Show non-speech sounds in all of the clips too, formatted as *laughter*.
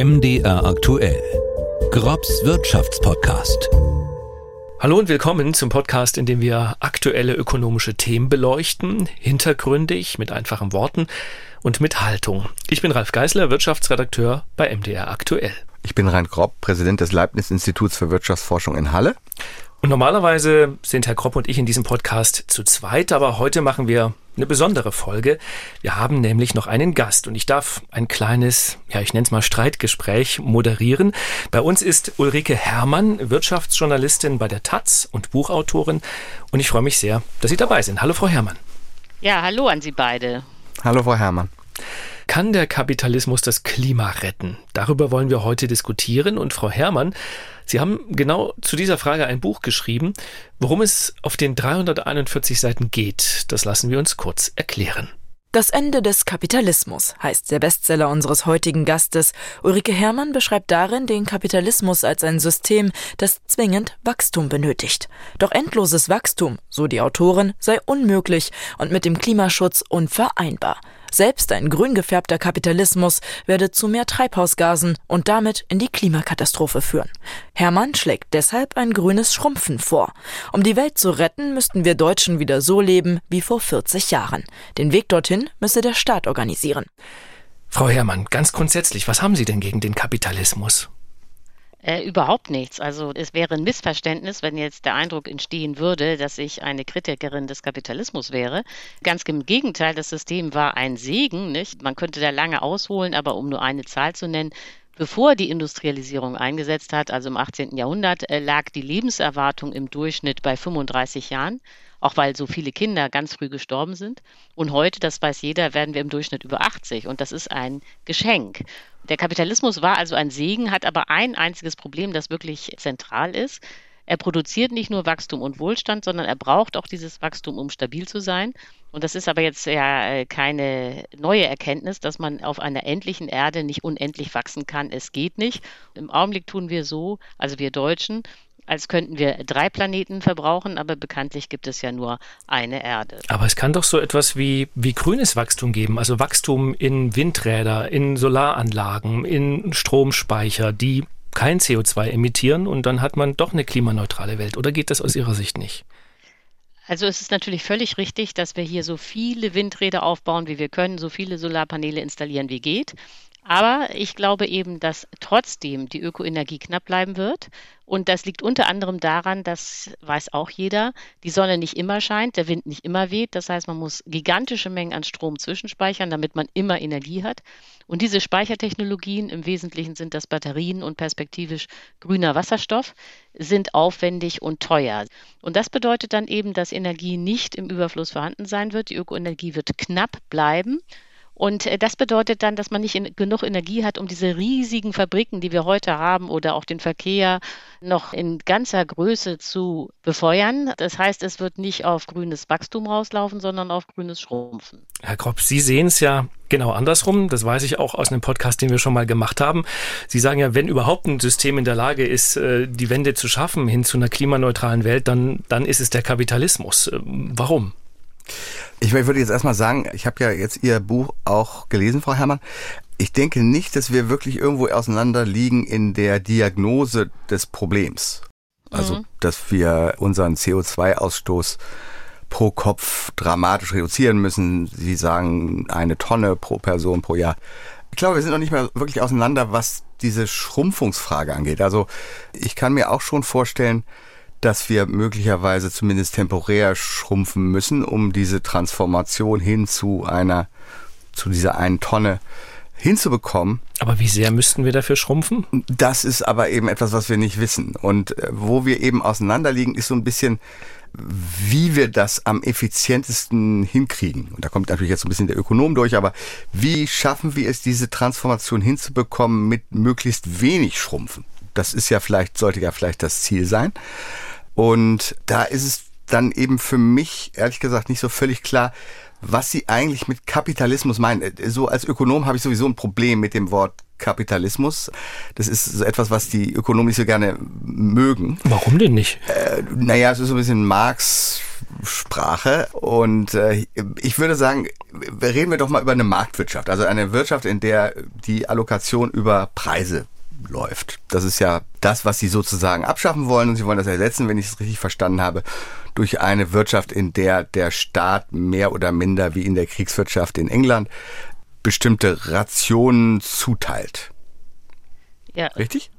MDR aktuell. Grobs Wirtschaftspodcast. Hallo und willkommen zum Podcast, in dem wir aktuelle ökonomische Themen beleuchten, hintergründig, mit einfachen Worten und mit Haltung. Ich bin Ralf Geisler, Wirtschaftsredakteur bei MDR aktuell. Ich bin Rein Grob, Präsident des Leibniz-Instituts für Wirtschaftsforschung in Halle. Und normalerweise sind Herr Kropp und ich in diesem Podcast zu zweit, aber heute machen wir eine besondere Folge. Wir haben nämlich noch einen Gast und ich darf ein kleines, ja, ich nenne es mal Streitgespräch moderieren. Bei uns ist Ulrike Herrmann, Wirtschaftsjournalistin bei der Taz und Buchautorin und ich freue mich sehr, dass Sie dabei sind. Hallo, Frau Herrmann. Ja, hallo an Sie beide. Hallo, Frau Herrmann. Kann der Kapitalismus das Klima retten? Darüber wollen wir heute diskutieren. Und Frau Herrmann, Sie haben genau zu dieser Frage ein Buch geschrieben. Worum es auf den 341 Seiten geht, das lassen wir uns kurz erklären. Das Ende des Kapitalismus heißt der Bestseller unseres heutigen Gastes. Ulrike Herrmann beschreibt darin den Kapitalismus als ein System, das zwingend Wachstum benötigt. Doch endloses Wachstum, so die Autorin, sei unmöglich und mit dem Klimaschutz unvereinbar. Selbst ein grün gefärbter Kapitalismus werde zu mehr Treibhausgasen und damit in die Klimakatastrophe führen. Hermann schlägt deshalb ein grünes Schrumpfen vor. Um die Welt zu retten, müssten wir Deutschen wieder so leben wie vor 40 Jahren. Den Weg dorthin müsse der Staat organisieren. Frau Herrmann, ganz grundsätzlich, was haben Sie denn gegen den Kapitalismus? Äh, überhaupt nichts. Also es wäre ein Missverständnis, wenn jetzt der Eindruck entstehen würde, dass ich eine Kritikerin des Kapitalismus wäre. Ganz im Gegenteil, das System war ein Segen. Nicht? Man könnte da lange ausholen, aber um nur eine Zahl zu nennen, Bevor die Industrialisierung eingesetzt hat, also im 18. Jahrhundert, äh, lag die Lebenserwartung im Durchschnitt bei 35 Jahren, auch weil so viele Kinder ganz früh gestorben sind. Und heute, das weiß jeder, werden wir im Durchschnitt über 80 und das ist ein Geschenk. Der Kapitalismus war also ein Segen, hat aber ein einziges Problem, das wirklich zentral ist. Er produziert nicht nur Wachstum und Wohlstand, sondern er braucht auch dieses Wachstum, um stabil zu sein. Und das ist aber jetzt ja äh, keine neue Erkenntnis, dass man auf einer endlichen Erde nicht unendlich wachsen kann. Es geht nicht. Im Augenblick tun wir so, also wir Deutschen, als könnten wir drei Planeten verbrauchen, aber bekanntlich gibt es ja nur eine Erde. Aber es kann doch so etwas wie, wie grünes Wachstum geben, also Wachstum in Windräder, in Solaranlagen, in Stromspeicher, die kein CO2 emittieren und dann hat man doch eine klimaneutrale Welt. Oder geht das aus Ihrer Sicht nicht? Also es ist natürlich völlig richtig, dass wir hier so viele Windräder aufbauen, wie wir können, so viele Solarpaneele installieren, wie geht. Aber ich glaube eben, dass trotzdem die Ökoenergie knapp bleiben wird. Und das liegt unter anderem daran, das weiß auch jeder, die Sonne nicht immer scheint, der Wind nicht immer weht. Das heißt, man muss gigantische Mengen an Strom zwischenspeichern, damit man immer Energie hat. Und diese Speichertechnologien, im Wesentlichen sind das Batterien und perspektivisch grüner Wasserstoff, sind aufwendig und teuer. Und das bedeutet dann eben, dass Energie nicht im Überfluss vorhanden sein wird. Die Ökoenergie wird knapp bleiben. Und äh, das bedeutet dann, dass man nicht in, genug Energie hat, um diese riesigen Fabriken, die wir heute haben, oder auch den Verkehr noch in ganzer Größe zu befeuern. Das heißt, es wird nicht auf grünes Wachstum rauslaufen, sondern auf grünes Schrumpfen. Herr Kropp, Sie sehen es ja genau andersrum. Das weiß ich auch aus einem Podcast, den wir schon mal gemacht haben. Sie sagen ja, wenn überhaupt ein System in der Lage ist, äh, die Wende zu schaffen hin zu einer klimaneutralen Welt, dann, dann ist es der Kapitalismus. Äh, warum? Ich würde jetzt erstmal sagen, ich habe ja jetzt Ihr Buch auch gelesen, Frau Herrmann. Ich denke nicht, dass wir wirklich irgendwo auseinander liegen in der Diagnose des Problems. Also, mhm. dass wir unseren CO2-Ausstoß pro Kopf dramatisch reduzieren müssen. Sie sagen eine Tonne pro Person pro Jahr. Ich glaube, wir sind noch nicht mehr wirklich auseinander, was diese Schrumpfungsfrage angeht. Also ich kann mir auch schon vorstellen, dass wir möglicherweise zumindest temporär schrumpfen müssen, um diese Transformation hin zu einer, zu dieser einen Tonne hinzubekommen. Aber wie sehr müssten wir dafür schrumpfen? Das ist aber eben etwas, was wir nicht wissen. Und äh, wo wir eben auseinanderliegen, ist so ein bisschen, wie wir das am effizientesten hinkriegen. Und da kommt natürlich jetzt so ein bisschen der Ökonom durch, aber wie schaffen wir es, diese Transformation hinzubekommen mit möglichst wenig Schrumpfen? Das ist ja vielleicht, sollte ja vielleicht das Ziel sein. Und da ist es dann eben für mich, ehrlich gesagt, nicht so völlig klar, was sie eigentlich mit Kapitalismus meinen. So als Ökonom habe ich sowieso ein Problem mit dem Wort Kapitalismus. Das ist so etwas, was die Ökonomen nicht so gerne mögen. Warum denn nicht? Äh, naja, es ist so ein bisschen Marx Sprache und äh, ich würde sagen, Reden wir doch mal über eine Marktwirtschaft, also eine Wirtschaft, in der die Allokation über Preise läuft. Das ist ja das, was Sie sozusagen abschaffen wollen und Sie wollen das ersetzen, wenn ich es richtig verstanden habe, durch eine Wirtschaft, in der der Staat mehr oder minder wie in der Kriegswirtschaft in England bestimmte Rationen zuteilt. Ja. Richtig?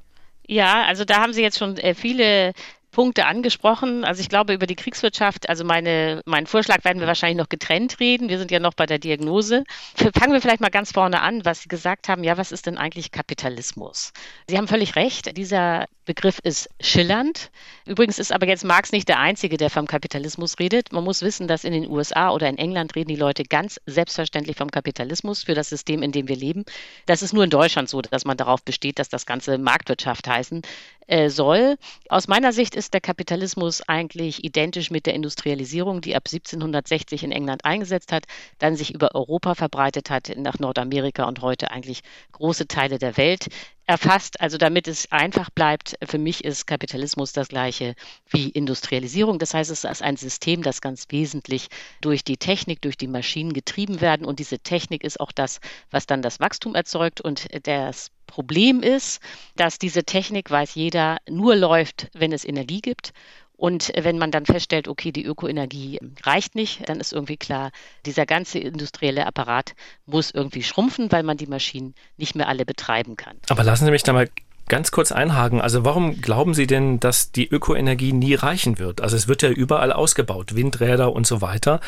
Ja, also da haben Sie jetzt schon äh, viele Punkte angesprochen. Also ich glaube über die Kriegswirtschaft, also meine, mein Vorschlag werden wir wahrscheinlich noch getrennt reden. Wir sind ja noch bei der Diagnose. Fangen wir vielleicht mal ganz vorne an, was Sie gesagt haben. Ja, was ist denn eigentlich Kapitalismus? Sie haben völlig recht. Dieser Begriff ist schillernd. Übrigens ist aber jetzt Marx nicht der Einzige, der vom Kapitalismus redet. Man muss wissen, dass in den USA oder in England reden die Leute ganz selbstverständlich vom Kapitalismus für das System, in dem wir leben. Das ist nur in Deutschland so, dass man darauf besteht, dass das Ganze Marktwirtschaft heißen äh, soll. Aus meiner Sicht ist der Kapitalismus eigentlich identisch mit der Industrialisierung, die ab 1760 in England eingesetzt hat, dann sich über Europa verbreitet hat, nach Nordamerika und heute eigentlich große Teile der Welt erfasst. Also damit es einfach bleibt, für mich ist Kapitalismus das gleiche wie Industrialisierung. Das heißt, es ist ein System, das ganz wesentlich durch die Technik, durch die Maschinen getrieben werden. Und diese Technik ist auch das, was dann das Wachstum erzeugt. Und das Problem ist, dass diese Technik, weiß jeder, nur läuft, wenn es Energie gibt. Und wenn man dann feststellt, okay, die Ökoenergie reicht nicht, dann ist irgendwie klar, dieser ganze industrielle Apparat muss irgendwie schrumpfen, weil man die Maschinen nicht mehr alle betreiben kann. Aber lassen Sie mich da mal ganz kurz einhaken. Also warum glauben Sie denn, dass die Ökoenergie nie reichen wird? Also es wird ja überall ausgebaut, Windräder und so weiter.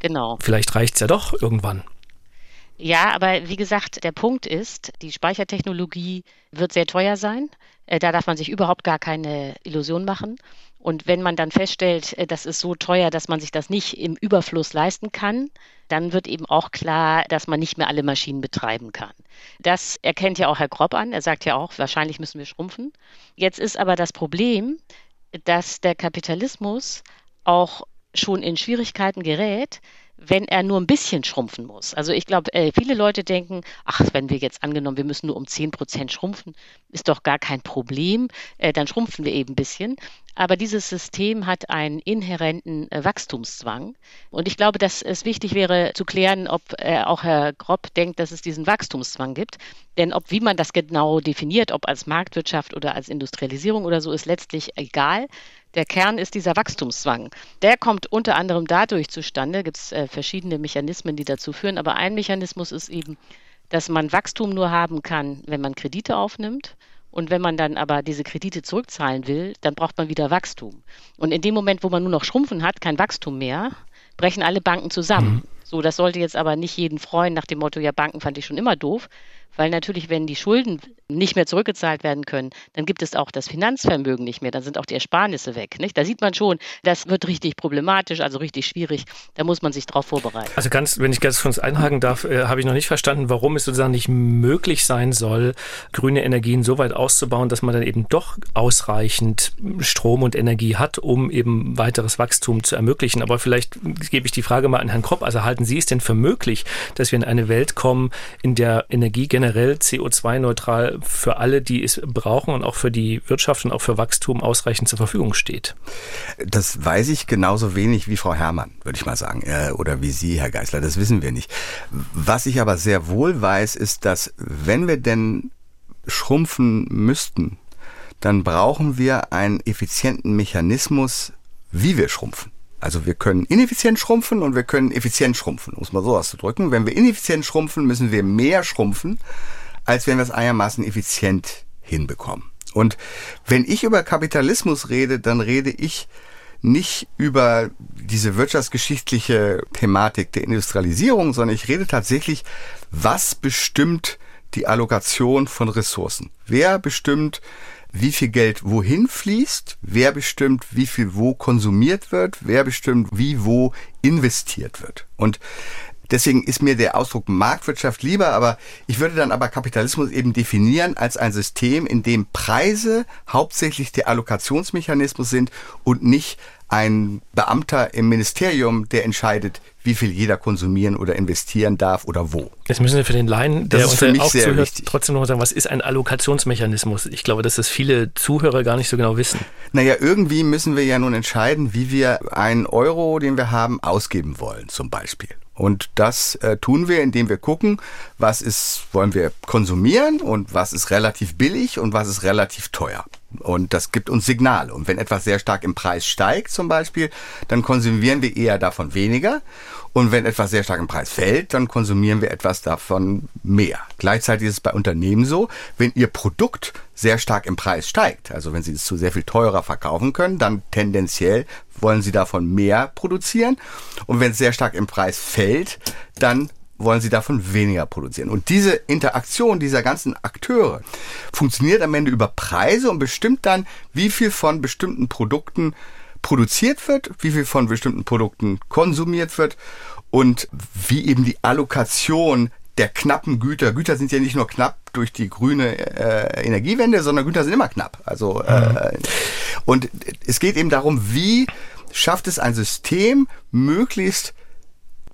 Genau. Vielleicht reicht es ja doch irgendwann. Ja, aber wie gesagt, der Punkt ist, die Speichertechnologie wird sehr teuer sein. Äh, da darf man sich überhaupt gar keine Illusion machen. Und wenn man dann feststellt, äh, das ist so teuer, dass man sich das nicht im Überfluss leisten kann, dann wird eben auch klar, dass man nicht mehr alle Maschinen betreiben kann. Das erkennt ja auch Herr Grob an. Er sagt ja auch, wahrscheinlich müssen wir schrumpfen. Jetzt ist aber das Problem, dass der Kapitalismus auch schon in Schwierigkeiten gerät, wenn er nur ein bisschen schrumpfen muss. Also ich glaube, äh, viele Leute denken, ach, wenn wir jetzt angenommen, wir müssen nur um 10 Prozent schrumpfen, ist doch gar kein Problem, äh, dann schrumpfen wir eben ein bisschen. Aber dieses System hat einen inhärenten äh, Wachstumszwang. Und ich glaube, dass es wichtig wäre zu klären, ob auch Herr Gropp denkt, dass es diesen Wachstumszwang gibt. Denn ob wie man das genau definiert, ob als Marktwirtschaft oder als Industrialisierung oder so, ist letztlich egal. Der Kern ist dieser Wachstumszwang. Der kommt unter anderem dadurch zustande, gibt es äh, verschiedene Mechanismen, die dazu führen, aber ein Mechanismus ist eben, dass man Wachstum nur haben kann, wenn man Kredite aufnimmt. Und wenn man dann aber diese Kredite zurückzahlen will, dann braucht man wieder Wachstum. Und in dem Moment, wo man nur noch Schrumpfen hat, kein Wachstum mehr, brechen alle Banken zusammen. Mhm. So, das sollte jetzt aber nicht jeden freuen nach dem Motto, ja, Banken fand ich schon immer doof, weil natürlich, wenn die Schulden nicht mehr zurückgezahlt werden können, dann gibt es auch das Finanzvermögen nicht mehr, dann sind auch die Ersparnisse weg. Nicht? Da sieht man schon, das wird richtig problematisch, also richtig schwierig. Da muss man sich darauf vorbereiten. Also ganz, wenn ich ganz kurz einhaken darf, äh, habe ich noch nicht verstanden, warum es sozusagen nicht möglich sein soll, grüne Energien so weit auszubauen, dass man dann eben doch ausreichend Strom und Energie hat, um eben weiteres Wachstum zu ermöglichen. Aber vielleicht gebe ich die Frage mal an Herrn Kropp. Also halten Sie es denn für möglich, dass wir in eine Welt kommen, in der Energie generell generell CO2-neutral für alle, die es brauchen und auch für die Wirtschaft und auch für Wachstum ausreichend zur Verfügung steht? Das weiß ich genauso wenig wie Frau Herrmann, würde ich mal sagen, äh, oder wie Sie, Herr Geisler. Das wissen wir nicht. Was ich aber sehr wohl weiß, ist, dass wenn wir denn schrumpfen müssten, dann brauchen wir einen effizienten Mechanismus, wie wir schrumpfen. Also wir können ineffizient schrumpfen und wir können effizient schrumpfen, um es mal so auszudrücken. Wenn wir ineffizient schrumpfen, müssen wir mehr schrumpfen, als wenn wir es einigermaßen effizient hinbekommen. Und wenn ich über Kapitalismus rede, dann rede ich nicht über diese wirtschaftsgeschichtliche Thematik der Industrialisierung, sondern ich rede tatsächlich, was bestimmt die Allokation von Ressourcen? Wer bestimmt wie viel Geld wohin fließt, wer bestimmt, wie viel wo konsumiert wird, wer bestimmt, wie wo investiert wird. Und Deswegen ist mir der Ausdruck Marktwirtschaft lieber, aber ich würde dann aber Kapitalismus eben definieren als ein System, in dem Preise hauptsächlich der Allokationsmechanismus sind und nicht ein Beamter im Ministerium, der entscheidet, wie viel jeder konsumieren oder investieren darf oder wo. Jetzt müssen wir für den Laien, der uns auch zuhört, wichtig. trotzdem noch mal sagen, was ist ein Allokationsmechanismus? Ich glaube, dass das viele Zuhörer gar nicht so genau wissen. Naja, irgendwie müssen wir ja nun entscheiden, wie wir einen Euro, den wir haben, ausgeben wollen, zum Beispiel. Und das äh, tun wir, indem wir gucken, was ist, wollen wir konsumieren und was ist relativ billig und was ist relativ teuer. Und das gibt uns Signale. Und wenn etwas sehr stark im Preis steigt zum Beispiel, dann konsumieren wir eher davon weniger. Und wenn etwas sehr stark im Preis fällt, dann konsumieren wir etwas davon mehr. Gleichzeitig ist es bei Unternehmen so, wenn ihr Produkt sehr stark im Preis steigt, also wenn sie es zu sehr viel teurer verkaufen können, dann tendenziell wollen sie davon mehr produzieren. Und wenn es sehr stark im Preis fällt, dann wollen sie davon weniger produzieren. Und diese Interaktion dieser ganzen Akteure funktioniert am Ende über Preise und bestimmt dann, wie viel von bestimmten Produkten produziert wird, wie viel von bestimmten Produkten konsumiert wird und wie eben die Allokation der knappen Güter. Güter sind ja nicht nur knapp durch die grüne äh, Energiewende, sondern Güter sind immer knapp. Also äh, und es geht eben darum, wie schafft es ein System möglichst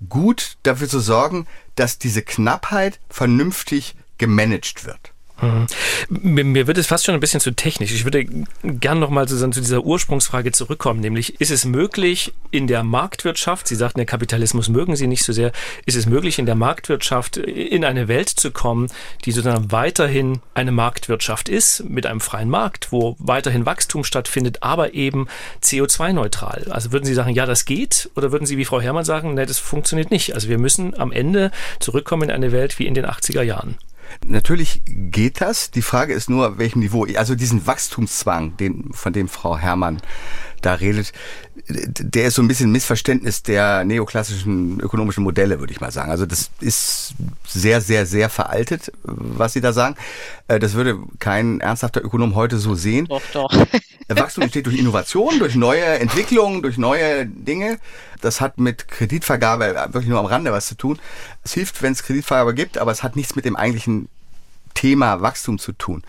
gut dafür zu sorgen, dass diese Knappheit vernünftig gemanagt wird. Mhm. Mir wird es fast schon ein bisschen zu technisch. Ich würde gern nochmal zu, dieser Ursprungsfrage zurückkommen, nämlich ist es möglich in der Marktwirtschaft, Sie sagten, der Kapitalismus mögen Sie nicht so sehr, ist es möglich in der Marktwirtschaft in eine Welt zu kommen, die sozusagen weiterhin eine Marktwirtschaft ist, mit einem freien Markt, wo weiterhin Wachstum stattfindet, aber eben CO2-neutral? Also würden Sie sagen, ja, das geht? Oder würden Sie wie Frau Herrmann sagen, nein, das funktioniert nicht? Also wir müssen am Ende zurückkommen in eine Welt wie in den 80er Jahren. Natürlich geht das. Die Frage ist nur, welchem Niveau. Also diesen Wachstumszwang, den, von dem Frau Herrmann da redet, der ist so ein bisschen Missverständnis der neoklassischen ökonomischen Modelle, würde ich mal sagen. Also das ist sehr, sehr, sehr veraltet, was Sie da sagen. Äh, das würde kein ernsthafter Ökonom heute so sehen. Doch, doch. Wachstum entsteht durch Innovation, durch neue Entwicklungen, durch neue Dinge. Das hat mit Kreditvergabe wirklich nur am Rande was zu tun. Es hilft, wenn es Kreditvergabe gibt, aber es hat nichts mit dem eigentlichen Thema Wachstum zu tun.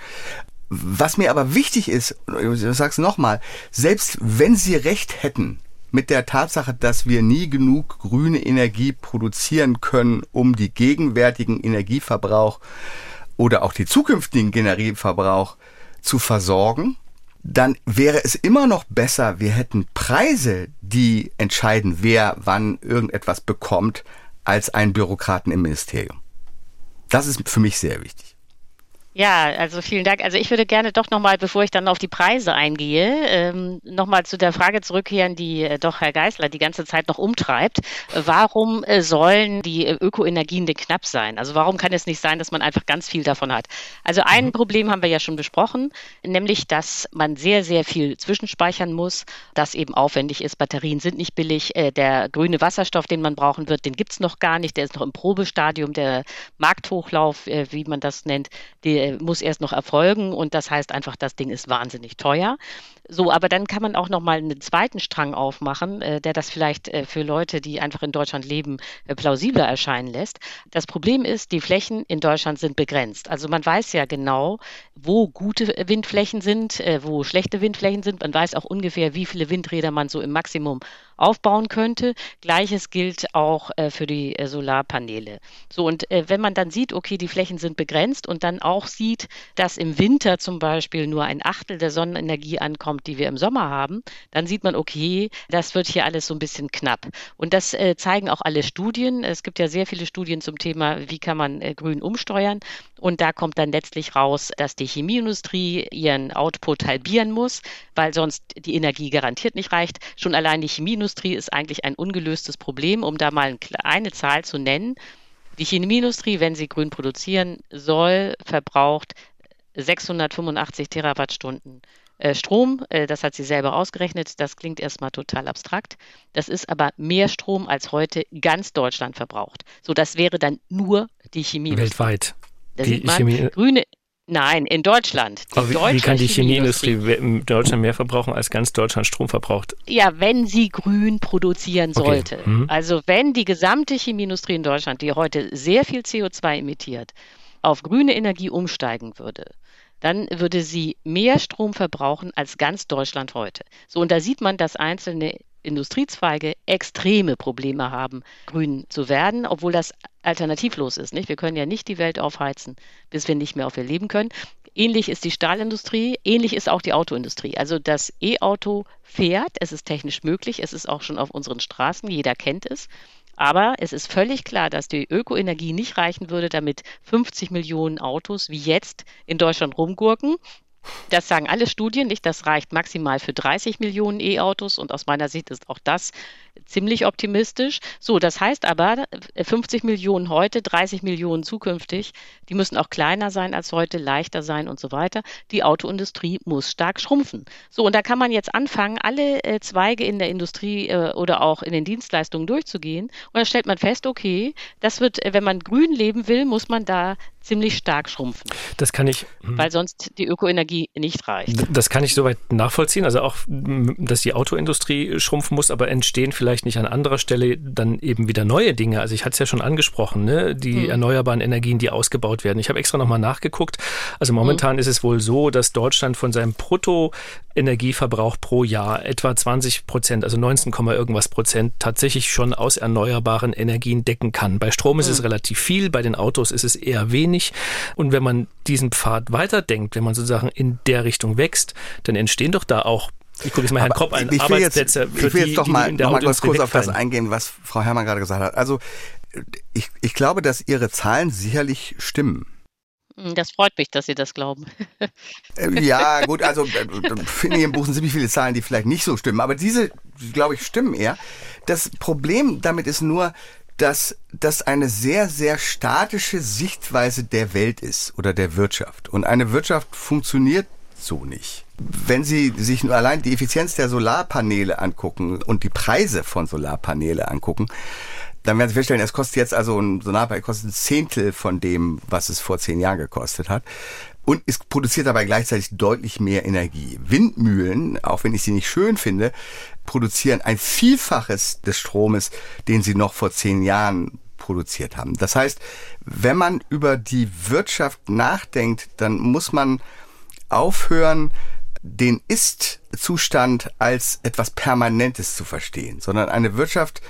Was mir aber wichtig ist, ich sag's nochmal, selbst wenn Sie recht hätten mit der Tatsache, dass wir nie genug grüne Energie produzieren können, um die gegenwärtigen Energieverbrauch oder auch die zukünftigen Energieverbrauch zu versorgen, dann wäre es immer noch besser, wir hätten Preise, die entscheiden, wer wann irgendetwas bekommt, als einen Bürokraten im Ministerium. Das ist für mich sehr wichtig. Ja, also vielen Dank. Also ich würde gerne doch nochmal, bevor ich dann auf die Preise eingehe, ähm, nochmal zu der Frage zurückkehren, die äh, doch Herr Geisler die ganze Zeit noch umtreibt. Warum äh, sollen die äh, Ökoenergien denn knapp sein? Also warum kann es nicht sein, dass man einfach ganz viel davon hat? Also ein mhm. Problem haben wir ja schon besprochen, nämlich, dass man sehr, sehr viel zwischenspeichern muss, das eben aufwendig ist. Batterien sind nicht billig. Äh, der grüne Wasserstoff, den man brauchen wird, den gibt's noch gar nicht. Der ist noch im Probestadium, der Markthochlauf, wie man das nennt. Die äh, muss erst noch erfolgen und das heißt einfach, das Ding ist wahnsinnig teuer. So, aber dann kann man auch noch mal einen zweiten Strang aufmachen, äh, der das vielleicht äh, für Leute, die einfach in Deutschland leben, äh, plausibler erscheinen lässt. Das Problem ist, die Flächen in Deutschland sind begrenzt. Also man weiß ja genau, wo gute Windflächen sind, äh, wo schlechte Windflächen sind. Man weiß auch ungefähr, wie viele Windräder man so im Maximum aufbauen könnte. Gleiches gilt auch äh, für die äh, Solarpaneele. So, und äh, wenn man dann sieht, okay, die Flächen sind begrenzt und dann auch sieht, dass im Winter zum Beispiel nur ein Achtel der Sonnenenergie ankommt, die wir im Sommer haben, dann sieht man, okay, das wird hier alles so ein bisschen knapp. Und das äh, zeigen auch alle Studien. Es gibt ja sehr viele Studien zum Thema, wie kann man äh, grün umsteuern. Und da kommt dann letztlich raus, dass die Chemieindustrie ihren Output halbieren muss, weil sonst die Energie garantiert nicht reicht. Schon allein die Chemieindustrie ist eigentlich ein ungelöstes Problem, um da mal eine Zahl zu nennen. Die Chemieindustrie, wenn sie grün produzieren soll, verbraucht 685 Terawattstunden äh, Strom. Äh, das hat sie selber ausgerechnet. Das klingt erstmal total abstrakt. Das ist aber mehr Strom, als heute ganz Deutschland verbraucht. So, das wäre dann nur die Chemie. Weltweit. Da die sieht man, Chemie grüne, Nein, in Deutschland. Aber wie, wie, kann die Chemieindustrie in Deutschland mehr verbrauchen, als ganz Deutschland Strom verbraucht? Ja, wenn sie grün produzieren sollte. Okay. Mhm. Also wenn die gesamte Chemieindustrie in Deutschland, die heute sehr viel CO2 emittiert, auf grüne Energie umsteigen würde, dann würde sie mehr Strom verbrauchen als ganz Deutschland heute. So, und da sieht man, dass einzelne Industriezweige extreme Probleme haben, grün zu werden, obwohl das alternativlos ist. Nicht? Wir können ja nicht die Welt aufheizen, bis wir nicht mehr auf ihr leben können. Ähnlich ist die Stahlindustrie, ähnlich ist auch die Autoindustrie. Also das E-Auto fährt, es ist technisch möglich, es ist auch schon auf unseren Straßen, jeder kennt es. Aber es ist völlig klar, dass die Ökoenergie nicht reichen würde, damit 50 Millionen Autos wie jetzt in Deutschland rumgurken. Das sagen alle Studien nicht. Das reicht maximal für 30 Millionen E-Autos und aus meiner Sicht ist auch das ziemlich optimistisch. So, das heißt aber 50 Millionen heute, 30 Millionen zukünftig. Die müssen auch kleiner sein als heute, leichter sein und so weiter. Die Autoindustrie muss stark schrumpfen. So, und da kann man jetzt anfangen, alle äh, Zweige in der Industrie äh, oder auch in den Dienstleistungen durchzugehen. Und da stellt man fest, okay, das wird, äh, wenn man grün leben will, muss man da ziemlich stark schrumpfen. Das kann ich. Hm. Weil sonst die Ökoenergie nicht reicht. Das kann ich soweit nachvollziehen. Also auch, dass die Autoindustrie schrumpfen muss, aber entstehen vielleicht nicht an anderer Stelle dann eben wieder neue Dinge. Also ich hatte es ja schon angesprochen, ne? die hm. erneuerbaren Energien, die ausgebaut werden. Ich habe extra nochmal nachgeguckt. Also momentan hm. ist es wohl so, dass Deutschland von seinem Bruttoenergieverbrauch pro Jahr etwa 20 Prozent, also 19, irgendwas Prozent tatsächlich schon aus erneuerbaren Energien decken kann. Bei Strom ist es hm. relativ viel, bei den Autos ist es eher wenig wenig. Und wenn man diesen Pfad weiterdenkt, wenn man sozusagen in der Richtung wächst, dann entstehen doch da auch ich gucke jetzt mal Herrn Kropp an, ich will Arbeitsplätze jetzt, Ich will die, jetzt doch mal, noch mal kurz wegfallen. auf das eingehen, was Frau Herrmann gerade gesagt hat. Also ich, ich glaube, dass Ihre Zahlen sicherlich stimmen. Das freut mich, dass Sie das glauben. Äh, ja, gut, also äh, finde ich im Buch sind ziemlich viele Zahlen, die vielleicht nicht so stimmen, aber diese, glaube ich, stimmen eher. Das Problem damit ist nur, dass das eine sehr, sehr statische Sichtweise der Welt ist oder der Wirtschaft. Und eine Wirtschaft funktioniert so nicht. Wenn Sie sich nur allein die Effizienz der Solarpaneele angucken und die Preise von Solarpaneele angucken, dann werden Sie feststellen, es kostet jetzt also ein Solarpanel kostet ein Zehntel von dem, was es vor zehn Jahren gekostet hat und es produziert dabei gleichzeitig deutlich mehr Energie. Windmühlen, auch wenn ich sie nicht schön finde, produzieren ein Vielfaches des Stromes, den sie noch vor zehn Jahren produziert haben. Das heißt, wenn man über die Wirtschaft nachdenkt, dann muss man aufhören, den Ist-Zustand als etwas Permanentes zu verstehen, sondern eine Wirtschaft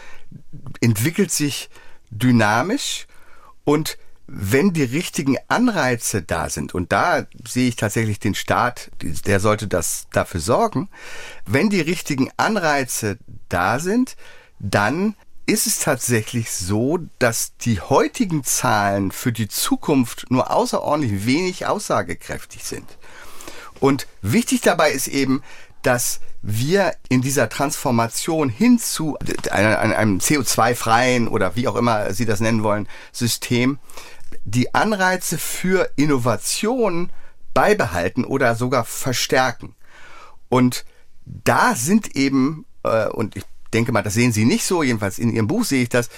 entwickelt sich dynamisch und wenn die richtigen Anreize da sind, und da sehe ich tatsächlich den Staat, der sollte das dafür sorgen, wenn die richtigen Anreize da sind, dann ist es tatsächlich so, dass die heutigen Zahlen für die Zukunft nur außerordentlich wenig aussagekräftig sind. Und wichtig dabei ist eben, dass wir in dieser Transformation hin zu einem CO2-freien oder wie auch immer Sie das nennen wollen, System, die Anreize für Innovation beibehalten oder sogar verstärken. Und da sind eben, äh, und ich denke mal, das sehen Sie nicht so, jedenfalls in Ihrem Buch sehe ich das,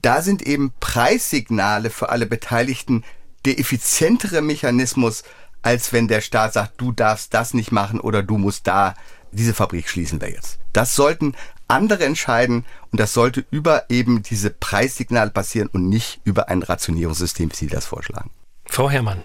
da sind eben Preissignale für alle Beteiligten der effizientere Mechanismus, als wenn der Staat sagt, du darfst das nicht machen oder du musst da, diese Fabrik schließen wir jetzt. Das sollten andere entscheiden und das sollte über eben diese Preissignale passieren und nicht über ein Rationierungssystem, wie Sie das vorschlagen. Frau Herrmann.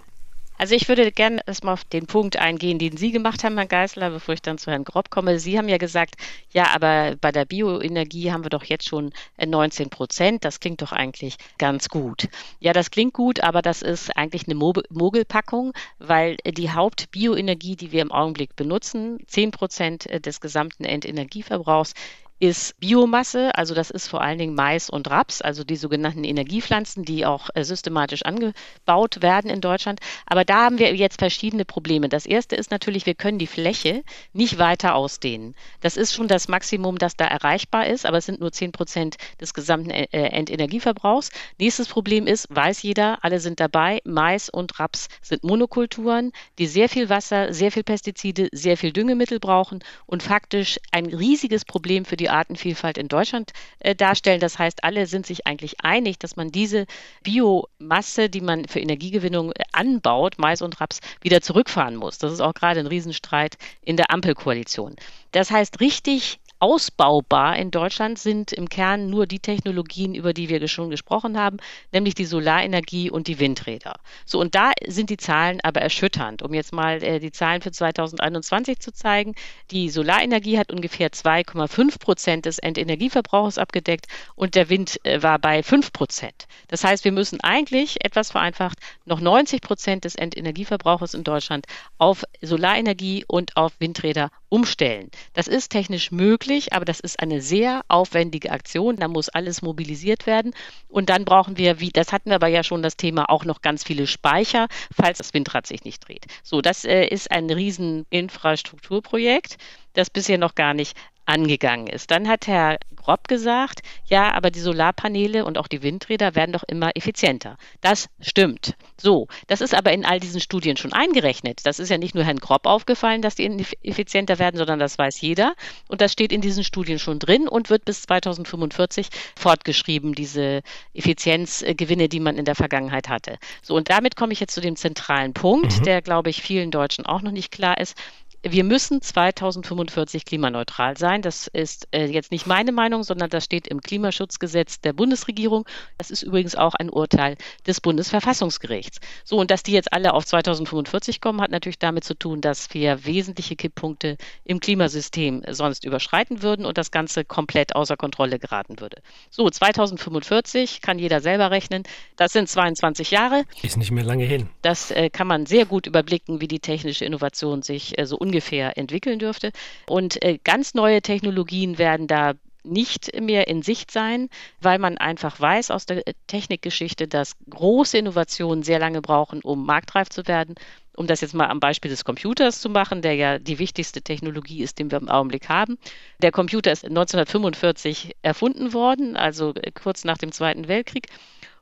Also ich würde gerne erstmal auf den Punkt eingehen, den Sie gemacht haben, Herr Geisler, bevor ich dann zu Herrn Grob komme. Sie haben ja gesagt, ja, aber bei der Bioenergie haben wir doch jetzt schon 19 äh, Prozent. Das klingt doch eigentlich ganz gut. Ja, das klingt gut, aber das ist eigentlich eine Mogelpackung, weil die Hauptbioenergie, die wir im Augenblick benutzen, 10 Prozent äh, des gesamten Endenergieverbrauchs, ist Biomasse, also das ist vor allen Dingen Mais und Raps, also die sogenannten Energiepflanzen, die auch äh, systematisch angebaut werden in Deutschland. Aber da haben wir jetzt verschiedene Probleme. Das erste ist natürlich, wir können die Fläche nicht weiter ausdehnen. Das ist schon das Maximum, das da erreichbar ist, aber es sind nur 10 Prozent des gesamten äh, Endenergieverbrauchs. Nächstes Problem ist, weiß jeder, alle sind dabei, Mais und Raps sind Monokulturen, die sehr viel Wasser, sehr viel Pestizide, sehr viel Düngemittel brauchen und faktisch ein riesiges Problem für die die Artenvielfalt in Deutschland äh, darstellen. Das heißt, alle sind sich eigentlich einig, dass man diese Biomasse, die man für Energiegewinnung äh, anbaut, Mais und Raps, wieder zurückfahren muss. Das ist auch gerade ein Riesenstreit in der Ampelkoalition. Das heißt, richtig ausbaubar in Deutschland sind im Kern nur die Technologien, über die wir schon gesprochen haben, nämlich die Solarenergie und die Windräder. So, und da sind die Zahlen aber erschütternd. Um jetzt mal äh, die Zahlen für 2021 zu zeigen. Die Solarenergie hat ungefähr 2,5 Prozent des Endenergieverbrauchs abgedeckt und der Wind äh, war bei 5 Prozent. Das heißt, wir müssen eigentlich etwas vereinfacht noch 90 Prozent des Endenergieverbrauchs in Deutschland auf Solarenergie und auf Windräder umstellen. Das ist technisch möglich, aber das ist eine sehr aufwendige Aktion. Da muss alles mobilisiert werden. Und dann brauchen wir, wie, das hatten wir aber ja schon das Thema, auch noch ganz viele Speicher, falls das Windrad sich nicht dreht. So, das äh, ist ein riesen Infrastrukturprojekt, das bisher noch gar nicht angegangen ist. Dann hat Herr Grob gesagt, ja, aber die Solarpaneele und auch die Windräder werden doch immer effizienter. Das stimmt. So, das ist aber in all diesen Studien schon eingerechnet. Das ist ja nicht nur Herrn Grob aufgefallen, dass die effizienter werden, sondern das weiß jeder. Und das steht in diesen Studien schon drin und wird bis 2045 fortgeschrieben, diese Effizienzgewinne, die man in der Vergangenheit hatte. So, und damit komme ich jetzt zu dem zentralen Punkt, mhm. der, glaube ich, vielen Deutschen auch noch nicht klar ist wir müssen 2045 klimaneutral sein. Das ist äh, jetzt nicht meine Meinung, sondern das steht im Klimaschutzgesetz der Bundesregierung. Das ist übrigens auch ein Urteil des Bundesverfassungsgerichts. So, und dass die jetzt alle auf 2045 kommen, hat natürlich damit zu tun, dass wir wesentliche Kipppunkte im Klimasystem sonst überschreiten würden und das Ganze komplett außer Kontrolle geraten würde. So, 2045 kann jeder selber rechnen. Das sind 22 Jahre. Ist nicht mehr lange hin. Das äh, kann man sehr gut überblicken, wie die technische Innovation sich äh, so ungefähr entwickeln dürfte. Und äh, ganz neue Technologien werden da nicht mehr in Sicht sein, weil man einfach weiß aus der Technikgeschichte, dass große Innovationen sehr lange brauchen, um marktreif zu werden. Um das jetzt mal am Beispiel des Computers zu machen, der ja die wichtigste Technologie ist, die wir im Augenblick haben. Der Computer ist 1945 erfunden worden, also kurz nach dem Zweiten Weltkrieg.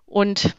Und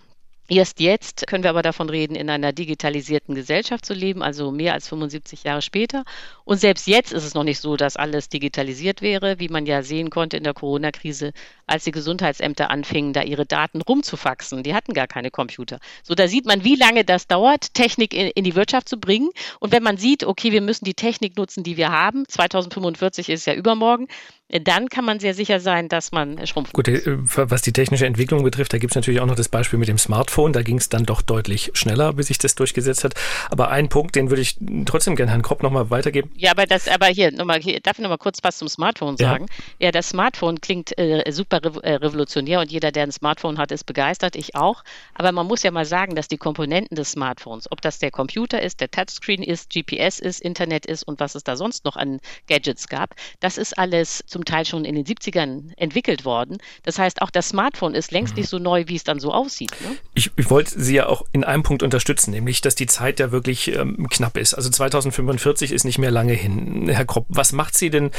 Erst jetzt können wir aber davon reden, in einer digitalisierten Gesellschaft zu leben, also mehr als 75 Jahre später. Und selbst jetzt ist es noch nicht so, dass alles digitalisiert wäre, wie man ja sehen konnte in der Corona-Krise, als die Gesundheitsämter anfingen, da ihre Daten rumzufaxen. Die hatten gar keine Computer. So, da sieht man, wie lange das dauert, Technik in, in die Wirtschaft zu bringen. Und wenn man sieht, okay, wir müssen die Technik nutzen, die wir haben, 2045 ist ja übermorgen, dann kann man sehr sicher sein, dass man schrumpft. Gut, äh, was die technische Entwicklung betrifft, da gibt es natürlich auch noch das Beispiel mit dem Smartphone. Da ging es dann doch deutlich schneller, bis sich das durchgesetzt hat. Aber ein Punkt, den würde ich trotzdem gerne Herrn Kropp nochmal weitergeben. Ja, aber das, aber hier, nochmal, hier, darf ich nochmal kurz was zum Smartphone sagen? Ja, ja das Smartphone klingt äh, super äh, revolutionär und jeder, der ein Smartphone hat, ist begeistert, ich auch. Aber man muss ja mal sagen, dass die Komponenten des Smartphones, ob das der Computer ist, der Touchscreen ist, GPS ist, Internet ist und was es da sonst noch an Gadgets gab, das ist alles zum Teil schon in den 70ern entwickelt worden. Das heißt, auch das Smartphone ist längst mhm. nicht so neu, wie es dann so aussieht. Ne? Ich, ich, wollte Sie ja auch in einem Punkt unterstützen, nämlich, dass die Zeit ja wirklich ähm, knapp ist. Also 2045 ist nicht mehr lange hin. Herr Kropp, was macht Sie denn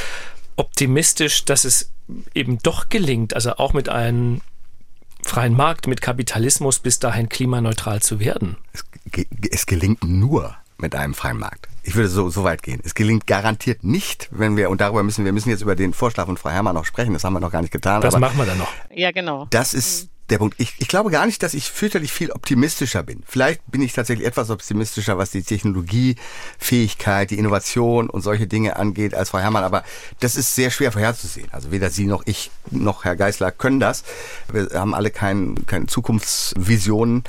optimistisch, dass es eben doch gelingt, also auch mit einem freien Markt, mit Kapitalismus bis dahin klimaneutral zu werden? Es, es gelingt nur mit einem freien Markt. Ich würde so, so weit gehen. Es gelingt garantiert nicht, wenn wir, und darüber müssen wir müssen jetzt über den Vorschlag von Frau Herrmann noch sprechen, das haben wir noch gar nicht getan. Das machen wir dann noch. Ja, genau. Das ist der Punkt. Ich, ich glaube gar nicht, dass ich fürchterlich viel optimistischer bin. Vielleicht bin ich tatsächlich etwas optimistischer, was die Technologiefähigkeit, die Innovation und solche Dinge angeht, als Frau Herrmann. Aber das ist sehr schwer vorherzusehen. Also weder Sie noch ich noch Herr Geisler können das. Wir haben alle kein, keine Zukunftsvisionen.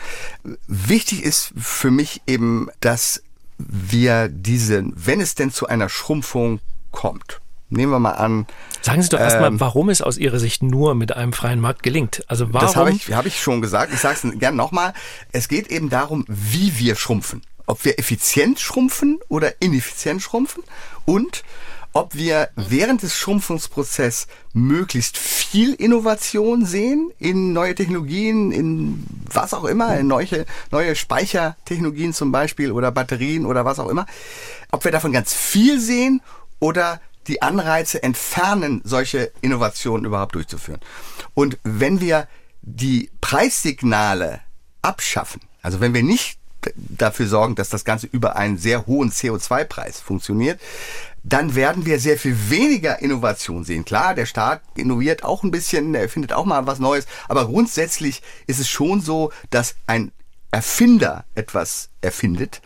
Wichtig ist für mich eben, dass wir diese, wenn es denn zu einer Schrumpfung kommt, nehmen wir mal an. Sagen Sie doch erstmal, ähm, warum es aus Ihrer Sicht nur mit einem freien Markt gelingt. Also warum? Das habe ich, hab ich schon gesagt. Ich sage es gerne nochmal. Es geht eben darum, wie wir schrumpfen. Ob wir effizient schrumpfen oder ineffizient schrumpfen und ob wir während des Schrumpfungsprozesses möglichst viel Innovation sehen in neue Technologien, in was auch immer, in neue, neue Speichertechnologien zum Beispiel oder Batterien oder was auch immer. Ob wir davon ganz viel sehen oder die Anreize entfernen, solche Innovationen überhaupt durchzuführen. Und wenn wir die Preissignale abschaffen, also wenn wir nicht dafür sorgen, dass das Ganze über einen sehr hohen CO2-Preis funktioniert, dann werden wir sehr viel weniger Innovation sehen. Klar, der Staat innoviert auch ein bisschen, er findet auch mal was Neues, aber grundsätzlich ist es schon so, dass ein Erfinder etwas erfindet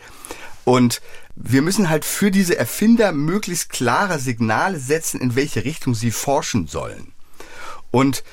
Und wir müssen halt für diese Erfinder möglichst klare Signale setzen, in welche Richtung sie forschen sollen. Und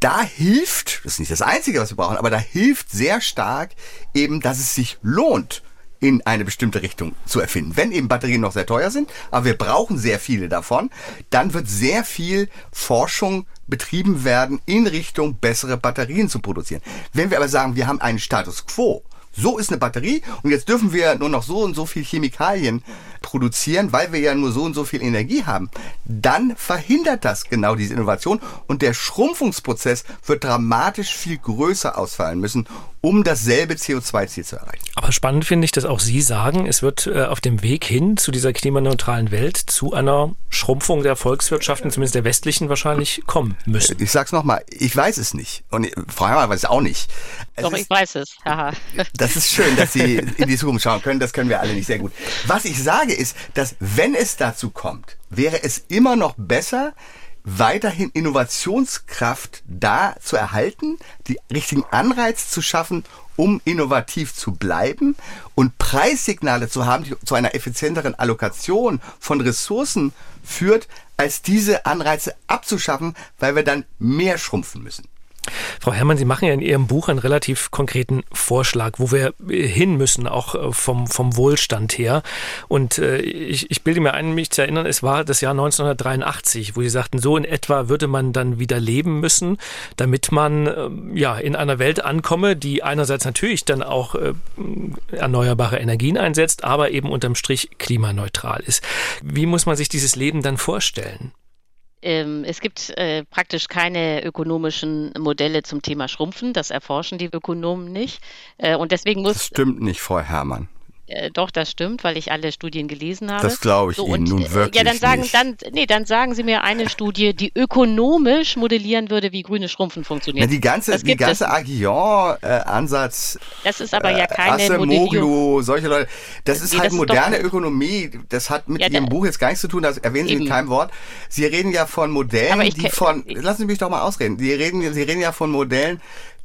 da hilft, das ist nicht das Einzige, was wir brauchen, aber da hilft sehr stark eben, dass es sich lohnt, in eine bestimmte Richtung zu erfinden. Wenn eben Batterien noch sehr teuer sind, aber wir brauchen sehr viele davon, dann wird sehr viel Forschung betrieben werden in Richtung bessere Batterien zu produzieren. Wenn wir aber sagen, wir haben einen Status quo, so ist eine Batterie und jetzt dürfen wir nur noch so und so viel Chemikalien produzieren, weil wir ja nur so und so viel Energie haben, dann verhindert das genau diese Innovation und der Schrumpfungsprozess wird dramatisch viel größer ausfallen müssen, um dasselbe CO2-Ziel zu erreichen. Aber spannend finde ich, dass auch Sie sagen, es wird äh, auf dem Weg hin zu dieser klimaneutralen Welt zu einer Schrumpfung der Volkswirtschaften, zumindest der westlichen, wahrscheinlich kommen müssen. Ich sag's nochmal, ich weiß es nicht. Und Frau Hammer weiß es auch nicht. Es Doch, ist, ich weiß es. Haha. Das ist schön, dass Sie in die Zukunft schauen können. Das können wir alle nicht sehr gut. Was ich sage ist, dass wenn es dazu kommt, wäre es immer noch besser, weiterhin Innovationskraft da zu erhalten, die richtigen Anreiz zu schaffen, um innovativ zu bleiben und Preissignale zu haben, die zu einer effizienteren Allokation von Ressourcen führt, als diese Anreize abzuschaffen, weil wir dann mehr schrumpfen müssen. Frau Herrmann, Sie machen ja in Ihrem Buch einen relativ konkreten Vorschlag, wo wir hin müssen, auch äh, vom, vom Wohlstand her. Und äh, ich, ich bilde mir ein, mich zu erinnern, es war das Jahr 1983, wo Sie sagten, so in etwa würde man dann wieder leben müssen, damit man äh, ja in einer Welt ankomme, die einerseits natürlich dann auch äh, erneuerbare Energien einsetzt, aber eben unterm Strich klimaneutral ist. Wie muss man sich dieses Leben dann vorstellen? Ähm, es gibt äh, praktisch keine ökonomischen Modelle zum Thema Schrumpfen. Das erforschen die Ökonomen nicht. Äh, und deswegen muss. Das stimmt nicht, Frau Herrmann. Äh, doch, das stimmt, weil ich alle Studien gelesen habe. Das glaube ich so, Ihnen nun wirklich Ja, dann sagen, nicht. dann, nee, dann sagen Sie mir eine Studie, die ökonomisch modellieren würde, wie grüne Schrumpfen funktioniert. Ja, die ganze, die ganze Aguillon-Ansatz. das ist aber ja keine äh, Modellierung. solche Leute. Das ist nee, halt das moderne ist Ökonomie. Das hat mit ja, Ihrem Buch jetzt gar nichts zu tun. Das erwähnen Sie eben. mit keinem Wort. Sie reden ja von Modellen, die von, lassen Sie mich doch mal ausreden. Sie reden, Sie reden ja von Modellen,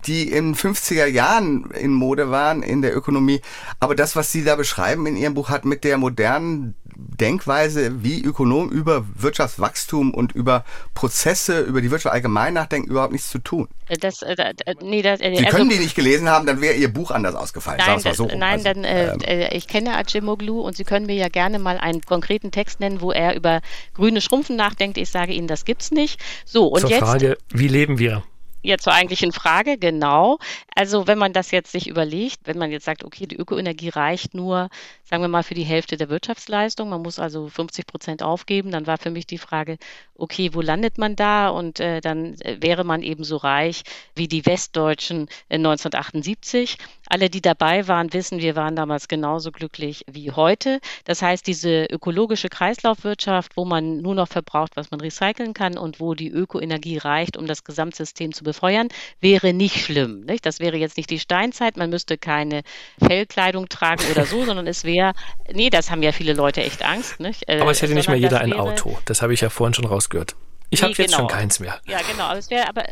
die in 50er Jahren in Mode waren in der Ökonomie. Aber das, was Sie da beschreiben in Ihrem Buch, hat mit der modernen Denkweise, wie Ökonomen über Wirtschaftswachstum und über Prozesse, über die Wirtschaft allgemein nachdenken, überhaupt nichts zu tun. Das, äh, nee, das, äh, Sie also, können die nicht gelesen haben, dann wäre Ihr Buch anders ausgefallen. Nein, das, so nein also, dann, äh, ähm, äh, ich kenne Acemoglu und Sie können mir ja gerne mal einen konkreten Text nennen, wo er über grüne Schrumpfen nachdenkt. Ich sage Ihnen, das gibt's nicht. So, und Zur jetzt. Frage, wie leben wir? Ja, zur eigentlichen Frage, genau. Also wenn man das jetzt sich überlegt, wenn man jetzt sagt, okay, die Ökoenergie reicht nur, sagen wir mal, für die Hälfte der Wirtschaftsleistung, man muss also 50 Prozent aufgeben, dann war für mich die Frage, okay, wo landet man da? Und äh, dann äh, wäre man eben so reich wie die Westdeutschen in 1978. Alle, die dabei waren, wissen, wir waren damals genauso glücklich wie heute. Das heißt, diese ökologische Kreislaufwirtschaft, wo man nur noch verbraucht, was man recyceln kann und wo die Ökoenergie reicht, um das Gesamtsystem zu befeuern, wäre nicht schlimm. Nicht? Das wäre jetzt nicht die Steinzeit, man müsste keine Fellkleidung tragen oder so, sondern es wäre, nee, das haben ja viele Leute echt Angst. Nicht? Äh, aber es hätte nicht mehr jeder ein Auto. Das habe ich ja vorhin schon rausgehört. Ich nee, habe jetzt genau. schon keins mehr. Ja, genau. Aber es wäre aber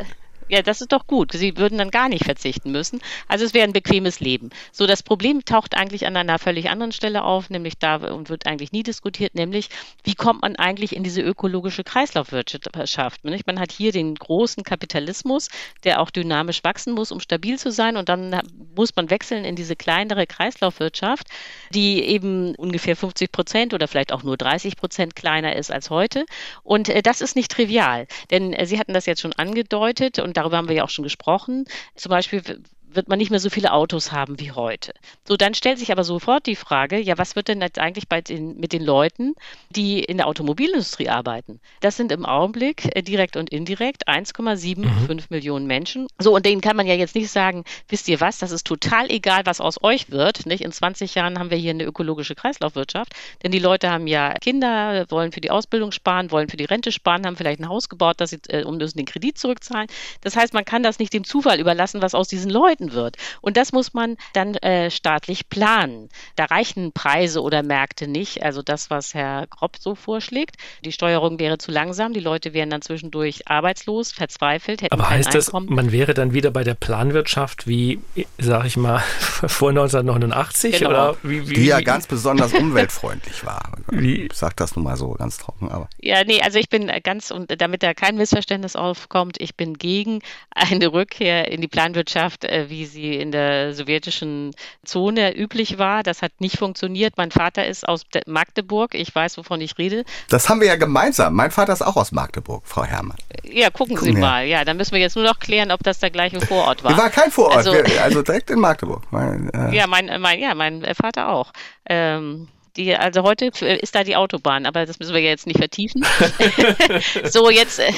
ja, das ist doch gut. Sie würden dann gar nicht verzichten müssen. Also es wäre ein bequemes Leben. So, das Problem taucht eigentlich an einer völlig anderen Stelle auf, nämlich da und wird eigentlich nie diskutiert, nämlich wie kommt man eigentlich in diese ökologische Kreislaufwirtschaft? Man hat hier den großen Kapitalismus, der auch dynamisch wachsen muss, um stabil zu sein. Und dann muss man wechseln in diese kleinere Kreislaufwirtschaft, die eben ungefähr 50 Prozent oder vielleicht auch nur 30 Prozent kleiner ist als heute. Und äh, das ist nicht trivial, denn äh, Sie hatten das jetzt schon angedeutet und darüber haben wir ja auch schon gesprochen. Zum Beispiel wird man nicht mehr so viele Autos haben wie heute. So, dann stellt sich aber sofort die Frage, ja, was wird denn jetzt eigentlich bei den, mit den Leuten, die in der Automobilindustrie arbeiten? Das sind im Augenblick äh, direkt und indirekt 1,75 mhm. Millionen Menschen. So, und denen kann man ja jetzt nicht sagen, wisst ihr was, das ist total egal, was aus euch wird. Nicht? In 20 Jahren haben wir hier eine ökologische Kreislaufwirtschaft, denn die Leute haben ja Kinder, wollen für die Ausbildung sparen, wollen für die Rente sparen, haben vielleicht ein Haus gebaut, dass sie, äh, um müssen den Kredit zurückzahlen. Das heißt, man kann das nicht dem Zufall überlassen, was aus diesen Leuten entscheiden wird. Und das muss man dann äh, staatlich planen. Da reichen Preise oder Märkte nicht. Also das, was Herr Kropp so vorschlägt. Die Steuerung wäre zu langsam. Die Leute wären dann zwischendurch arbeitslos, verzweifelt, hätten Aber kein heißt das, Einkommen. man wäre dann wieder bei der Planwirtschaft wie, sag ich mal, *laughs* vor 1989? Genau. Oder wie, wie, Die ja wie, ganz besonders umweltfreundlich war. *laughs* Wie- Ich sag das nun mal so ganz trocken, aber. Ja, nee, also ich bin ganz, und damit da kein Missverständnis aufkommt, ich bin gegen eine Rückkehr in die Planwirtschaft, äh, wie sie in der sowjetischen Zone üblich war. Das hat nicht funktioniert. Mein Vater ist aus De- Magdeburg. Ich weiß, wovon ich rede. Das haben wir ja gemeinsam. Mein Vater ist auch aus Magdeburg, Frau Herrmann. Ja, gucken Sie Gucken wir. mal. Ja, dann müssen wir jetzt nur noch klären, ob das der gleiche Vorort war. War kein Vorort, Also- also direkt in Magdeburg. Mein, äh, Ja, mein, mein, ja, mein Vater auch. Ähm, die, also heute ist da die Autobahn, aber das müssen wir ja jetzt nicht vertiefen. *laughs* so, jetzt, äh,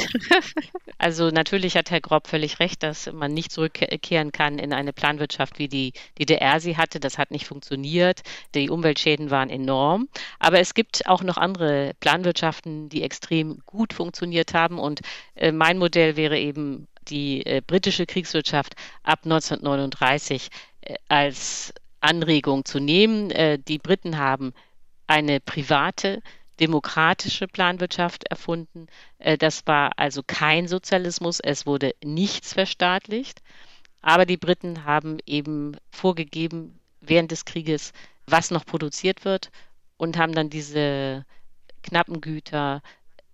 also natürlich hat Herr Grob völlig recht, dass man nicht zurückkehren kann in eine Planwirtschaft, wie die DDR sie hatte. Das hat nicht funktioniert. Die Umweltschäden waren enorm. Aber es gibt auch noch andere Planwirtschaften, die extrem gut funktioniert haben. Und äh, mein Modell wäre eben die äh, britische Kriegswirtschaft ab 1939 äh, als Anregung zu nehmen. Die Briten haben eine private, demokratische Planwirtschaft erfunden. Äh, Das war also kein Sozialismus, es wurde nichts verstaatlicht. Aber die Briten haben eben vorgegeben während des Krieges, was noch produziert wird und haben dann diese knappen Güter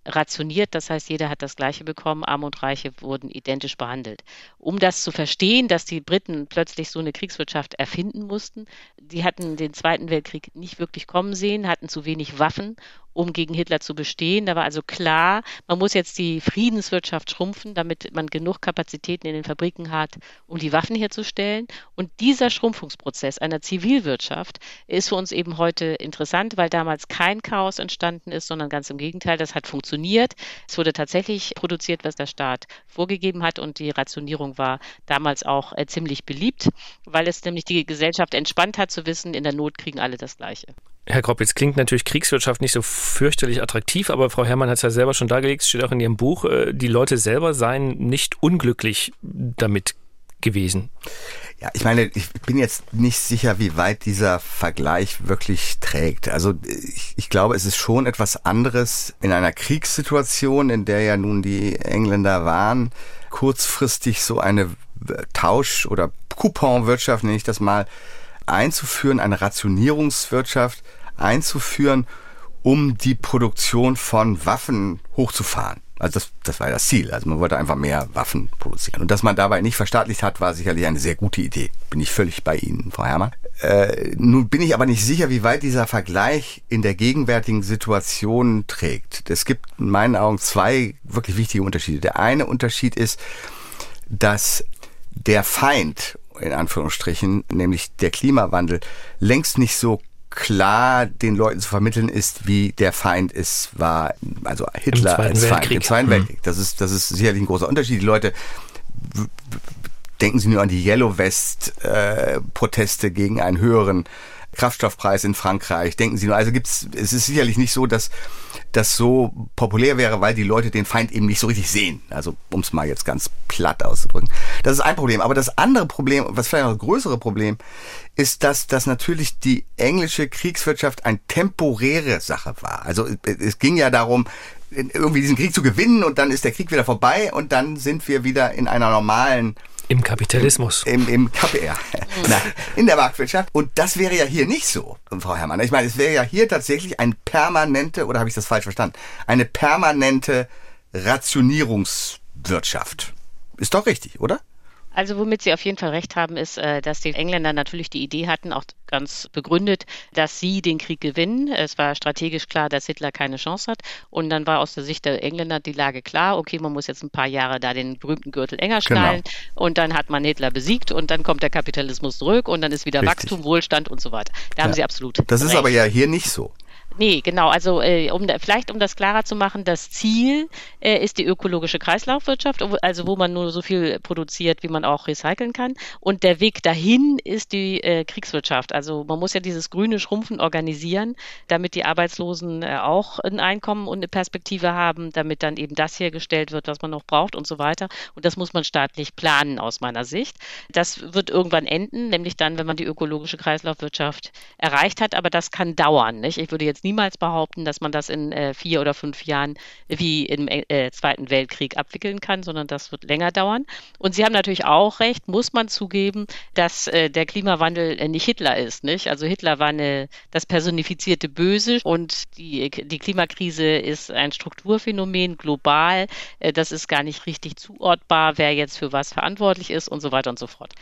rationiert. Das heißt, jeder hat das Gleiche bekommen. Arme und Reiche wurden identisch behandelt. Um das zu verstehen, dass die Briten plötzlich so eine Kriegswirtschaft erfinden mussten, die hatten den Zweiten Weltkrieg nicht wirklich kommen sehen, hatten zu wenig Waffen, um gegen Hitler zu bestehen. Da war also klar, man muss jetzt die Friedenswirtschaft schrumpfen, damit man genug Kapazitäten in den Fabriken hat, um die Waffen herzustellen. Und dieser Schrumpfungsprozess einer Zivilwirtschaft ist für uns eben heute interessant, weil damals kein Chaos entstanden ist, sondern ganz im Gegenteil, das hat funktioniert. Es wurde tatsächlich produziert, was der Staat vorgegeben hat und die Rationierung war damals auch äh, ziemlich beliebt, weil es nämlich die Gesellschaft entspannt hat zu wissen, in der Not kriegen alle das Gleiche. Herr Kropp, jetzt klingt natürlich Kriegswirtschaft nicht so fürchterlich attraktiv, aber Frau Herrmann hat es ja selber schon dargelegt, steht auch in Ihrem Buch, äh, die Leute selber seien nicht unglücklich damit gewesen. Ja, ich meine, ich bin jetzt nicht sicher, wie weit dieser Vergleich wirklich trägt. Also ich, ich glaube, es ist schon etwas anderes in einer Kriegssituation, in der ja nun die Engländer waren, kurzfristig so eine Tausch- oder Couponwirtschaft, nenne ich das mal, einzuführen, eine Rationierungswirtschaft einzuführen, um die Produktion von Waffen hochzufahren. Also das, das war das Ziel. Also man wollte einfach mehr Waffen produzieren. Und dass man dabei nicht verstaatlicht hat, war sicherlich eine sehr gute Idee. Bin ich völlig bei Ihnen, Frau Herrmann. Äh, nun bin ich aber nicht sicher, wie weit dieser Vergleich in der gegenwärtigen Situation trägt. Es gibt in meinen Augen zwei wirklich wichtige Unterschiede. Der eine Unterschied ist, dass der Feind, in Anführungsstrichen, nämlich der Klimawandel, längst nicht so klar den Leuten zu vermitteln ist, wie der Feind es war, also Hitler Zweiten als Feind Weltkrieg. im Zweiten Mhm. Weltkrieg. Das ist, das ist sicherlich ein großer Unterschied. Die Leute denken Sie nur an die Yellow Vest äh, Proteste gegen einen höheren Kraftstoffpreis in Frankreich. Denken Sie nur, also gibt's, es ist sicherlich nicht so, dass das so populär wäre, weil die Leute den Feind eben nicht so richtig sehen. Also, um es mal jetzt ganz platt auszudrücken. Das ist ein Problem. Aber das andere Problem, was vielleicht noch ein größere Problem, ist, dass das natürlich die englische Kriegswirtschaft eine temporäre Sache war. Also es ging ja darum, irgendwie diesen Krieg zu gewinnen und dann ist der Krieg wieder vorbei und dann sind wir wieder in einer normalen Im Kapitalismus. im, im KPR, Nein, in der Marktwirtschaft. Und das wäre ja hier nicht so, Frau Herrmann. Ich meine, es wäre ja hier tatsächlich ein permanente, oder habe ich das falsch verstanden, eine permanente Rationierungswirtschaft. Ist doch richtig, oder? Also womit Sie auf jeden Fall recht haben, ist, äh, dass die Engländer natürlich die Idee hatten, auch ganz begründet, dass sie den Krieg gewinnen. Es war strategisch klar, dass Hitler keine Chance hat. Und dann war aus der Sicht der Engländer die Lage klar, okay, man muss jetzt ein paar Jahre da den berühmten Gürtel enger Genau. schnallen. Und dann hat man Hitler besiegt und dann kommt der Kapitalismus zurück und dann ist wieder Richtig. Wachstum, Wohlstand und so weiter. Da haben Ja. Sie absolut Das ist recht. aber ja hier nicht so. Nee, genau. Also äh, um vielleicht um das klarer zu machen, das Ziel äh, ist die ökologische Kreislaufwirtschaft, also wo man nur so viel produziert, wie man auch recyceln kann. Und der Weg dahin ist die äh, Kriegswirtschaft. Also man muss ja dieses grüne Schrumpfen organisieren, damit die Arbeitslosen äh, auch ein Einkommen und eine Perspektive haben, damit dann eben das hergestellt wird, was man noch braucht und so weiter. Und das muss man staatlich planen aus meiner Sicht. Das wird irgendwann enden, nämlich dann, wenn man die ökologische Kreislaufwirtschaft erreicht hat. Aber das kann dauern. Nicht? Ich würde jetzt niemals behaupten, dass man das in äh, vier oder fünf Jahren wie im äh, Zweiten Weltkrieg abwickeln kann, sondern das wird länger dauern. Und Sie haben natürlich auch recht, muss man zugeben, dass äh, der Klimawandel äh, nicht Hitler ist. Nicht? Also Hitler war eine, das personifizierte Böse und die, die Klimakrise ist ein Strukturphänomen global. Äh, das ist gar nicht richtig zuortbar, wer jetzt für was verantwortlich ist und so weiter und so fort.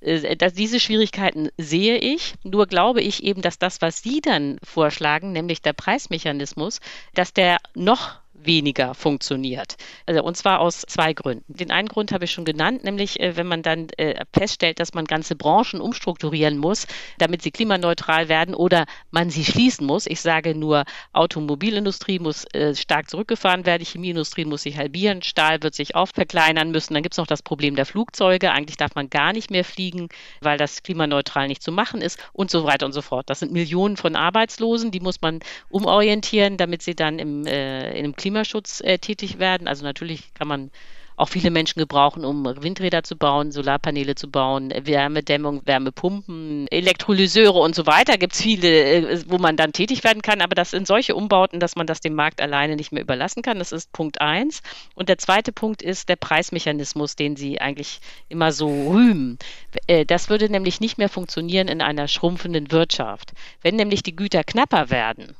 Äh, dass diese Schwierigkeiten sehe ich. Nur glaube ich eben, dass das, was Sie dann vorschlagen, nämlich der Preismechanismus, dass der noch weniger funktioniert. Also, und zwar aus zwei Gründen. Den einen Grund habe ich schon genannt, nämlich äh, wenn man dann äh, feststellt, dass man ganze Branchen umstrukturieren muss, damit sie klimaneutral werden oder man sie schließen muss. Ich sage nur, Automobilindustrie muss äh, stark zurückgefahren werden, Chemieindustrie muss sich halbieren, Stahl wird sich auch verkleinern müssen. Dann gibt es noch das Problem der Flugzeuge. Eigentlich darf man gar nicht mehr fliegen, weil das klimaneutral nicht zu machen ist und so weiter und so fort. Das sind Millionen von Arbeitslosen, die muss man umorientieren, damit sie dann im, äh, in einem Klima Klimaschutz äh, tätig werden. Also natürlich kann man auch viele Menschen gebrauchen, um Windräder zu bauen, Solarpaneele zu bauen, Wärmedämmung, Wärmepumpen, Elektrolyseure und so weiter. Gibt es viele, äh, wo man dann tätig werden kann, aber das sind solche Umbauten, dass man das dem Markt alleine nicht mehr überlassen kann. Das ist Punkt eins. Und der zweite Punkt ist der Preismechanismus, den Sie eigentlich immer so rühmen. Äh, das würde nämlich nicht mehr funktionieren in einer schrumpfenden Wirtschaft. Wenn nämlich die Güter knapper werden,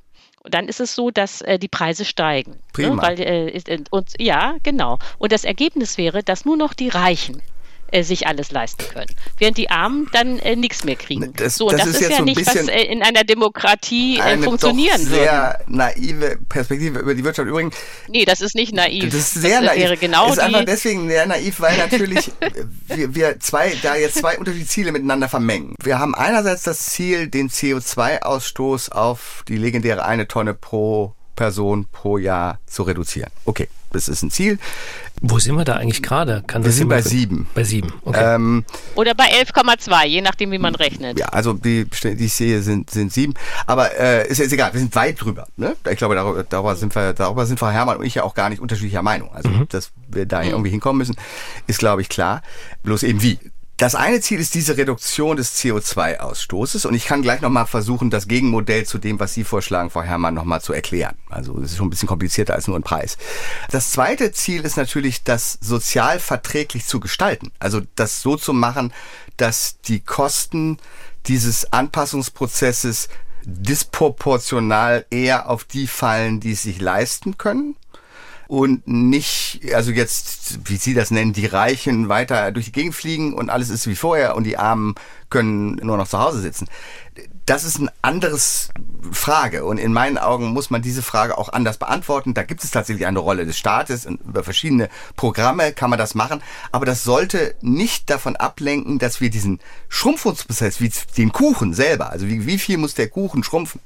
dann ist es so, dass äh, die Preise steigen. Ne? Prima. Ne? Weil, äh, und, ja, genau. Und das Ergebnis wäre, dass nur noch die Reichen äh, sich alles leisten können, während die Armen dann äh, nichts mehr kriegen. Das, so, das das, ist ist, jetzt ja so nicht, was äh, in einer Demokratie äh, eine funktionieren doch sehr würde. naive Perspektive über die Wirtschaft. Übrigens, Nee, das ist nicht naiv. das ist sehr das naiv. wäre genau ist einfach deswegen sehr naiv, weil natürlich äh, *laughs* wir, wir zwei, da jetzt zwei unterschiedliche Ziele miteinander vermengen. Wir haben einerseits das Ziel, den CO2-Ausstoß auf die legendäre eine Tonne pro Person pro Jahr zu reduzieren. Okay, das ist ein Ziel. Wo sind wir da eigentlich gerade? Kann Wir das sind bei sieben. Bei sieben, okay. Ähm, oder bei 11,2, je nachdem, wie man rechnet. ja, also die, die ich sehe, sind, sind sieben. Aber äh, ist jetzt egal, wir sind weit drüber. Ne? Ich glaube, darüber, darüber, sind wir, darüber sind Frau Herrmann und ich ja auch gar nicht unterschiedlicher Meinung. Also, dass wir da irgendwie hinkommen müssen, ist, glaube ich, klar. Bloß eben wie. Das eine Ziel ist diese Reduktion des CO2-Ausstoßes und ich kann gleich nochmal versuchen, das Gegenmodell zu dem, was Sie vorschlagen, Frau Herrmann, nochmal zu erklären. Also es ist schon ein bisschen komplizierter als nur ein Preis. Das zweite Ziel ist natürlich, das sozial verträglich zu gestalten. Also das so zu machen, dass die Kosten dieses Anpassungsprozesses disproportional eher auf die fallen, die es sich leisten können und nicht, also jetzt, wie Sie das nennen, die Reichen weiter durch die Gegend fliegen und alles ist wie vorher und die Armen können nur noch zu Hause sitzen. Das ist ein anderes Frage und in meinen Augen muss man diese Frage auch anders beantworten. Da gibt es tatsächlich eine Rolle des Staates und über verschiedene Programme kann man das machen, aber das sollte nicht davon ablenken, dass wir diesen Schrumpfungsprozess, wie den Kuchen selber, also wie, wie viel muss der Kuchen schrumpfen,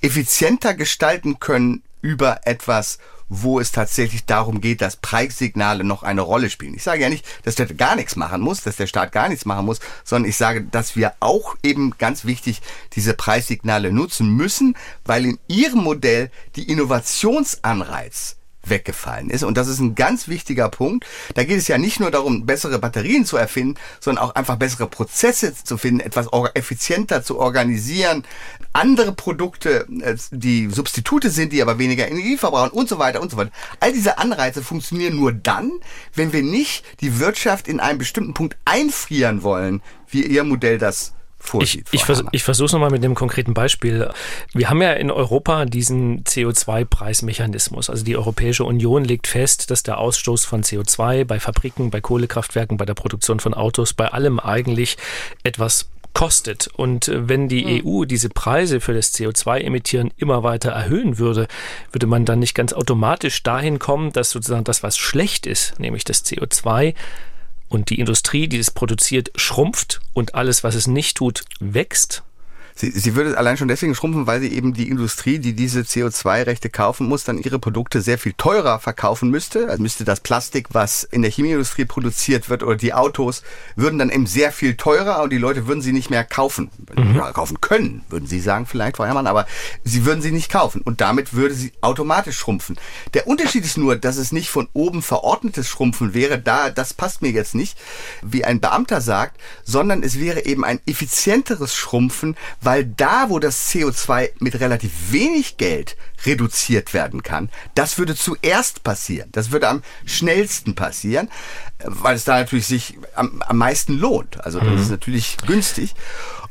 effizienter gestalten können über etwas, wo es tatsächlich darum geht, dass Preissignale noch eine Rolle spielen. Ich sage ja nicht, dass der gar nichts machen muss, dass der Staat gar nichts machen muss, sondern ich sage, dass wir auch eben ganz wichtig diese Preissignale nutzen müssen, weil in ihrem Modell die Innovationsanreiz weggefallen ist. Und das ist ein ganz wichtiger Punkt. Da geht es ja nicht nur darum, bessere Batterien zu erfinden, sondern auch einfach bessere Prozesse zu finden, etwas effizienter zu organisieren, andere Produkte, äh, die Substitute sind, die aber weniger Energie verbrauchen und so weiter und so weiter. All diese Anreize funktionieren nur dann, wenn wir nicht die Wirtschaft in einem bestimmten Punkt einfrieren wollen, wie ihr Modell das vorsieht. ich, Frau vers ich versuche es nochmal mit dem konkreten Beispiel. Wir haben ja in Europa diesen CO2-Preismechanismus. Also die Europäische Union legt fest, dass der Ausstoß von CO2 bei Fabriken, bei Kohlekraftwerken, bei der Produktion von Autos, bei allem eigentlich etwas kostet. Und äh, wenn die EU diese Preise für das CO2-Emittieren immer weiter erhöhen würde, würde man dann nicht ganz automatisch dahin kommen, dass sozusagen das, was schlecht ist, nämlich das CO2, und die Industrie, die es produziert, schrumpft und alles, was es nicht tut, wächst? Sie, sie würde allein schon deswegen schrumpfen, weil sie eben die Industrie, die diese CO2-Rechte kaufen muss, dann ihre Produkte sehr viel teurer verkaufen müsste. Also müsste das Plastik, was in der Chemieindustrie produziert wird oder die Autos, würden dann eben sehr viel teurer und die Leute würden sie nicht mehr kaufen. Mhm. Kaufen können, würden Sie sagen vielleicht, Frau Herrmann, aber sie würden sie nicht kaufen und damit würde sie automatisch schrumpfen. Der Unterschied ist nur, dass es nicht von oben verordnetes Schrumpfen wäre, da, das passt mir jetzt nicht, wie ein Beamter sagt, sondern es wäre eben ein effizienteres Schrumpfen, weil da, wo das CO2 mit relativ wenig Geld reduziert werden kann, das würde zuerst passieren. Das würde am schnellsten passieren, weil es da natürlich sich am, am meisten lohnt. Also das mhm. ist natürlich günstig.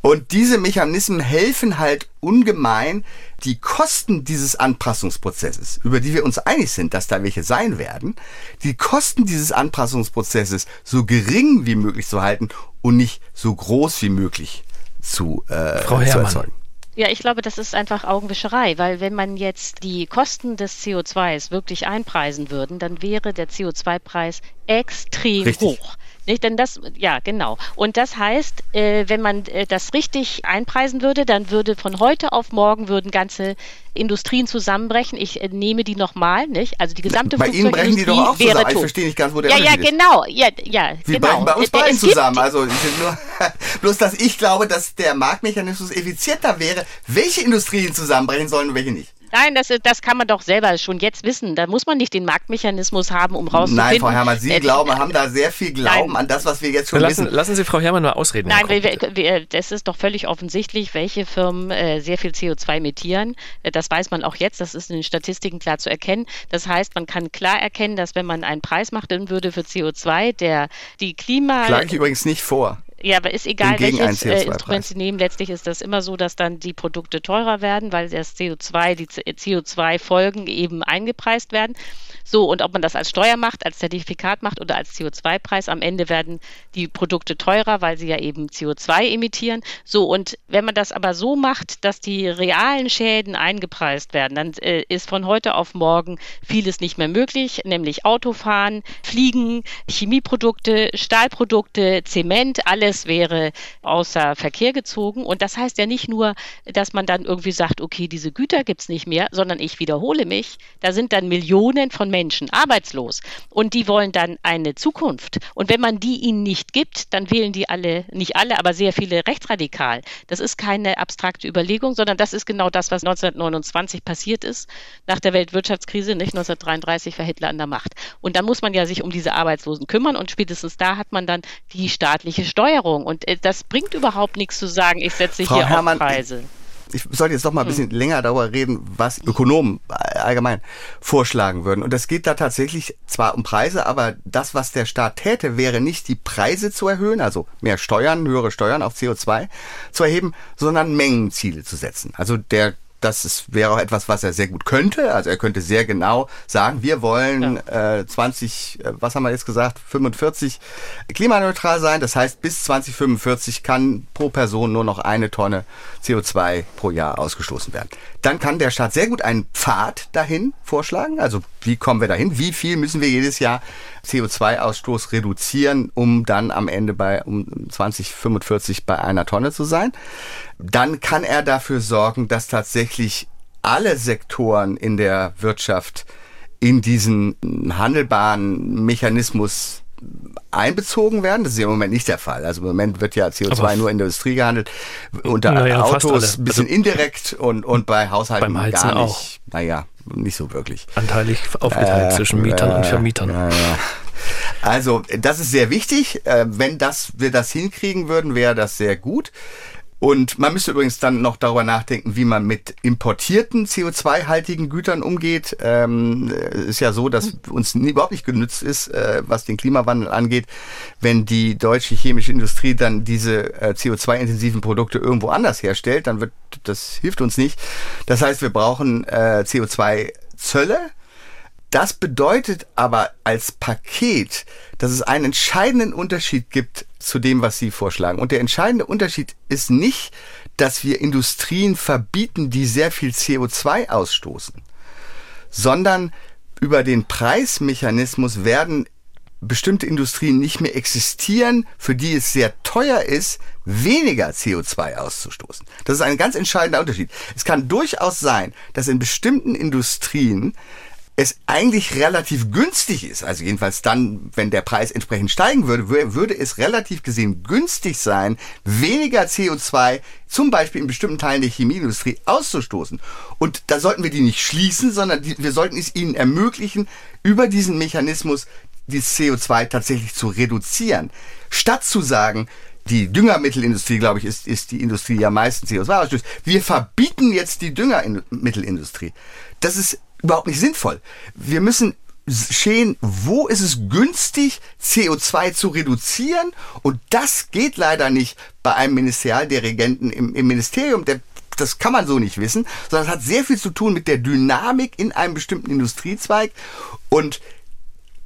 Und diese Mechanismen helfen halt ungemein, die Kosten dieses Anpassungsprozesses, über die wir uns einig sind, dass da welche sein werden, die Kosten dieses Anpassungsprozesses so gering wie möglich zu halten und nicht so groß wie möglich zu, äh, Frau zu erzeugen. Ja, ich glaube, das ist einfach Augenwischerei, weil wenn man jetzt die Kosten des CO2s wirklich einpreisen würden, dann wäre der CO2-Preis extrem Richtig. hoch. Nicht? Denn das, ja, genau. Und das heißt, äh, wenn man äh, das richtig einpreisen würde, dann würde von heute auf morgen würden ganze Industrien zusammenbrechen. Ich äh, nehme die nochmal, nicht? Also die gesamte Bei Ihnen brechen die doch auch zusammen. Ich verstehe nicht ganz, wo der ja, ja, genau. Ja, ja, Wir genau. brechen bei uns beiden zusammen. Also nur, *laughs* bloß, dass ich glaube, dass der Marktmechanismus effizienter wäre, welche Industrien zusammenbrechen sollen und welche nicht. Nein, das, das kann man doch selber schon jetzt wissen. Da muss man nicht den Marktmechanismus haben, um rauszufinden. Nein, Frau Herrmann, Sie äh, glauben, haben da sehr viel Glauben nein. an das, was wir jetzt schon lassen, wissen. Lassen Sie Frau Herrmann mal ausreden. Nein, wir, wir, das ist doch völlig offensichtlich, welche Firmen äh, sehr viel CO2 emittieren. Äh, das weiß man auch jetzt. Das ist in den Statistiken klar zu erkennen. Das heißt, man kann klar erkennen, dass wenn man einen Preis machen würde für CO2, der die Klima... Schlage ich übrigens nicht vor. Ja, aber ist egal, welches äh, Instrument Sie nehmen. Letztlich ist das immer so, dass dann die Produkte teurer werden, weil das CO2, die CO2-Folgen eben eingepreist werden. So, und ob man das als Steuer macht, als Zertifikat macht oder als CO2-Preis, am Ende werden die Produkte teurer, weil sie ja eben CO2 emittieren. So, und wenn man das aber so macht, dass die realen Schäden eingepreist werden, dann äh, ist von heute auf morgen vieles nicht mehr möglich, nämlich Autofahren, Fliegen, Chemieprodukte, Stahlprodukte, Zement, alles wäre außer Verkehr gezogen. Und das heißt ja nicht nur, dass man dann irgendwie sagt, okay, diese Güter gibt es nicht mehr, sondern ich wiederhole mich, da sind dann Millionen von Menschen arbeitslos und die wollen dann eine Zukunft. Und wenn man die ihnen nicht gibt, dann wählen die alle, nicht alle, aber sehr viele rechtsradikal. Das ist keine abstrakte Überlegung, sondern das ist genau das, was 1929 passiert ist, nach der Weltwirtschaftskrise, nicht 1933 war Hitler an der Macht. Und da muss man ja sich um diese Arbeitslosen kümmern und spätestens da hat man dann die staatliche Steuerung. Und äh, das bringt überhaupt nichts zu sagen, ich setze Frau hier Herrmann, auf Preise ich sollte jetzt doch mal ein bisschen hm. länger darüber reden, was Ökonomen allgemein vorschlagen würden. Und es geht da tatsächlich zwar um Preise, aber das, was der Staat täte, wäre nicht die Preise zu erhöhen, also mehr Steuern, höhere Steuern auf CO2 zu erheben, sondern Mengenziele zu setzen. Also der das ist, wäre auch etwas, was er sehr gut könnte. Also er könnte sehr genau sagen, wir wollen ja. äh, 20, äh, was haben wir jetzt gesagt, 45 klimaneutral sein. Das heißt, bis 2045 kann pro Person nur noch eine Tonne CO2 pro Jahr ausgestoßen werden. Dann kann der Staat sehr gut einen Pfad dahin vorschlagen. Also wie kommen wir dahin? Wie viel müssen wir jedes Jahr CO2-Ausstoß reduzieren, um dann am Ende bei um 2045 bei einer Tonne zu sein? Dann kann er dafür sorgen, dass tatsächlich alle Sektoren in der Wirtschaft in diesen handelbaren Mechanismus einbezogen werden. Das ist im Moment nicht der Fall. Also im Moment wird ja CO2 Aber nur in der Industrie gehandelt, unter naja, Autos ein bisschen also indirekt und, und bei Haushalten beim gar nicht. Auch. Naja, nicht so wirklich. Anteilig aufgeteilt äh, zwischen Mietern äh, und Vermietern. Äh, also das ist sehr wichtig. Äh, wenn das, wir das hinkriegen würden, wäre das sehr gut. Und man müsste übrigens dann noch darüber nachdenken, wie man mit importierten CO2-haltigen Gütern umgeht. Ähm, ist ja so, dass uns überhaupt nicht genützt ist, äh, was den Klimawandel angeht, wenn die deutsche chemische Industrie dann diese äh, CO2-intensiven Produkte irgendwo anders herstellt, dann wird das hilft uns nicht. Das heißt, wir brauchen äh, CO2-Zölle. Das bedeutet aber als Paket, dass es einen entscheidenden Unterschied gibt zu dem, was Sie vorschlagen. Und der entscheidende Unterschied ist nicht, dass wir Industrien verbieten, die sehr viel CO2 ausstoßen, sondern über den Preismechanismus werden bestimmte Industrien nicht mehr existieren, für die es sehr teuer ist, weniger CO2 auszustoßen. Das ist ein ganz entscheidender Unterschied. Es kann durchaus sein, dass in bestimmten Industrien es eigentlich relativ günstig ist, also jedenfalls dann, wenn der Preis entsprechend steigen würde, würde es relativ gesehen günstig sein, weniger CO2 zum Beispiel in bestimmten Teilen der Chemieindustrie auszustoßen. Und da sollten wir die nicht schließen, sondern die, wir sollten es ihnen ermöglichen, über diesen Mechanismus dieses CO2 tatsächlich zu reduzieren. Statt zu sagen, die Düngermittelindustrie, glaube ich, ist, ist die Industrie, die am meisten CO2 ausstößt. Wir verbieten jetzt die Düngermittelindustrie. Das ist überhaupt nicht sinnvoll. Wir müssen stehen, wo ist es günstig, CO2 zu reduzieren. Und das geht leider nicht bei einem Ministerialdirigenten im, im Ministerium. Der, das kann man so nicht wissen, sondern es hat sehr viel zu tun mit der Dynamik in einem bestimmten Industriezweig. Und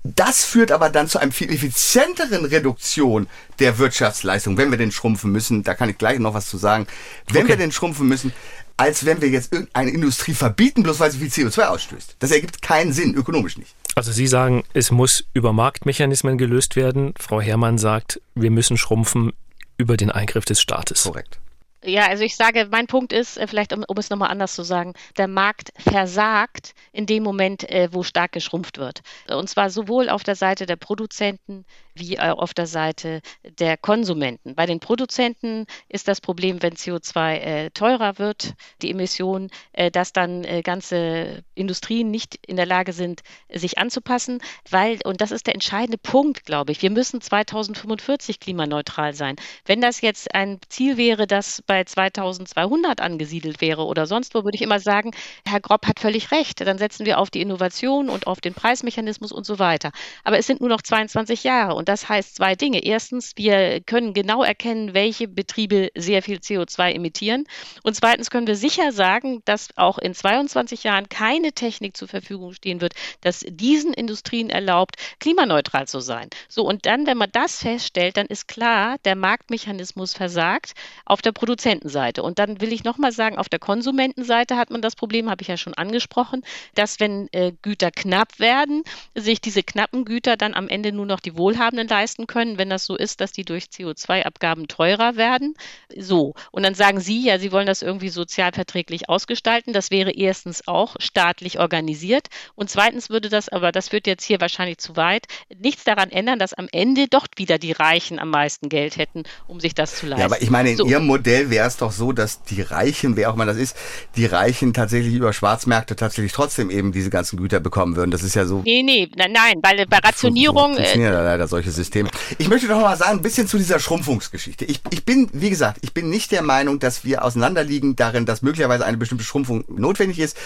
das führt aber dann zu einem viel effizienteren Reduktion der Wirtschaftsleistung, wenn wir den schrumpfen müssen. Da kann ich gleich noch was zu sagen. Wenn okay. wir den schrumpfen müssen, als wenn wir jetzt irgendeine Industrie verbieten, bloß weil sie viel CO2 ausstößt. Das ergibt keinen Sinn, ökonomisch nicht. Also Sie sagen, es muss über Marktmechanismen gelöst werden. Frau Herrmann sagt, wir müssen schrumpfen über den Eingriff des Staates. Korrekt. Ja, also ich sage, mein Punkt ist, äh, vielleicht um, um es nochmal anders zu sagen, der Markt versagt in dem Moment, äh, wo stark geschrumpft wird. Und zwar sowohl auf der Seite der Produzenten wie auch auf der Seite der Konsumenten. Bei den Produzenten ist das Problem, wenn CO2 äh, teurer wird, die Emissionen, äh, dass dann äh, ganze Industrien nicht in der Lage sind, sich anzupassen, weil, und das ist der entscheidende Punkt, glaube ich, wir müssen 2045 klimaneutral sein. Wenn das jetzt ein Ziel wäre, das bei 2200 angesiedelt wäre oder sonst wo, würde ich immer sagen, Herr Grob hat völlig recht. Dann setzen wir auf die Innovation und auf den Preismechanismus und so weiter. Aber es sind nur noch 22 Jahre und das heißt zwei Dinge. Erstens, wir können genau erkennen, welche Betriebe sehr viel CO2 emittieren. Und zweitens können wir sicher sagen, dass auch in 22 Jahren keine Technik zur Verfügung stehen wird, dass diesen Industrien erlaubt, klimaneutral zu sein. So, und dann, wenn man das feststellt, dann ist klar, der Marktmechanismus versagt auf der Produktion Produzentenseite. Und dann will ich nochmal sagen, auf der Konsumentenseite hat man das Problem, habe ich ja schon angesprochen, dass wenn äh, Güter knapp werden, sich diese knappen Güter dann am Ende nur noch die Wohlhabenden leisten können, wenn das so ist, dass die durch CO2-Abgaben teurer werden. So. Und dann sagen Sie ja, Sie wollen das irgendwie sozialverträglich ausgestalten. Das wäre erstens auch staatlich organisiert. Und zweitens würde das, aber das wird jetzt hier wahrscheinlich zu weit, nichts daran ändern, dass am Ende doch wieder die Reichen am meisten Geld hätten, um sich das zu leisten. Ja, aber ich meine, in so. Ihrem Modell wäre es doch so, dass die Reichen, wer auch immer das ist, die Reichen tatsächlich über Schwarzmärkte tatsächlich trotzdem eben diese ganzen Güter bekommen würden. Das ist ja so. Nee, nee, nein, nein, weil bei Rationierung. Funktionieren äh, leider solche Systeme. Ich möchte doch mal sagen, ein bisschen zu dieser Schrumpfungsgeschichte. Ich, ich bin, wie gesagt, ich bin nicht der Meinung, dass wir auseinanderliegen darin, dass möglicherweise eine bestimmte Schrumpfung notwendig ist.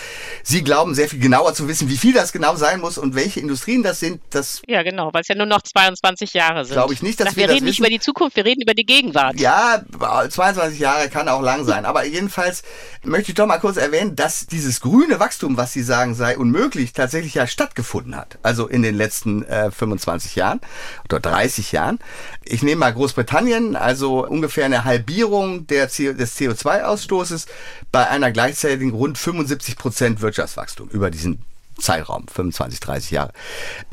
Sie glauben sehr viel genauer zu wissen, wie viel das genau sein muss und welche Industrien das sind. Das ja, genau, weil es ja nur noch 22 Jahre sind. Glaube ich nicht, dass Sag, wir, wir reden das nicht über die Zukunft, wir reden über die Gegenwart. Ja, 22 Jahre Jahre kann auch lang sein. Aber jedenfalls möchte ich doch mal kurz erwähnen, dass dieses grüne Wachstum, was Sie sagen, sei unmöglich, tatsächlich ja stattgefunden hat. Also in den letzten äh, 25 Jahren oder 30 Jahren. Ich nehme mal Großbritannien, also ungefähr eine Halbierung der CO des CO2-Ausstoßes bei einer gleichzeitigen rund 75 Prozent Wirtschaftswachstum über diesen Zeitraum, 25, 30 Jahre.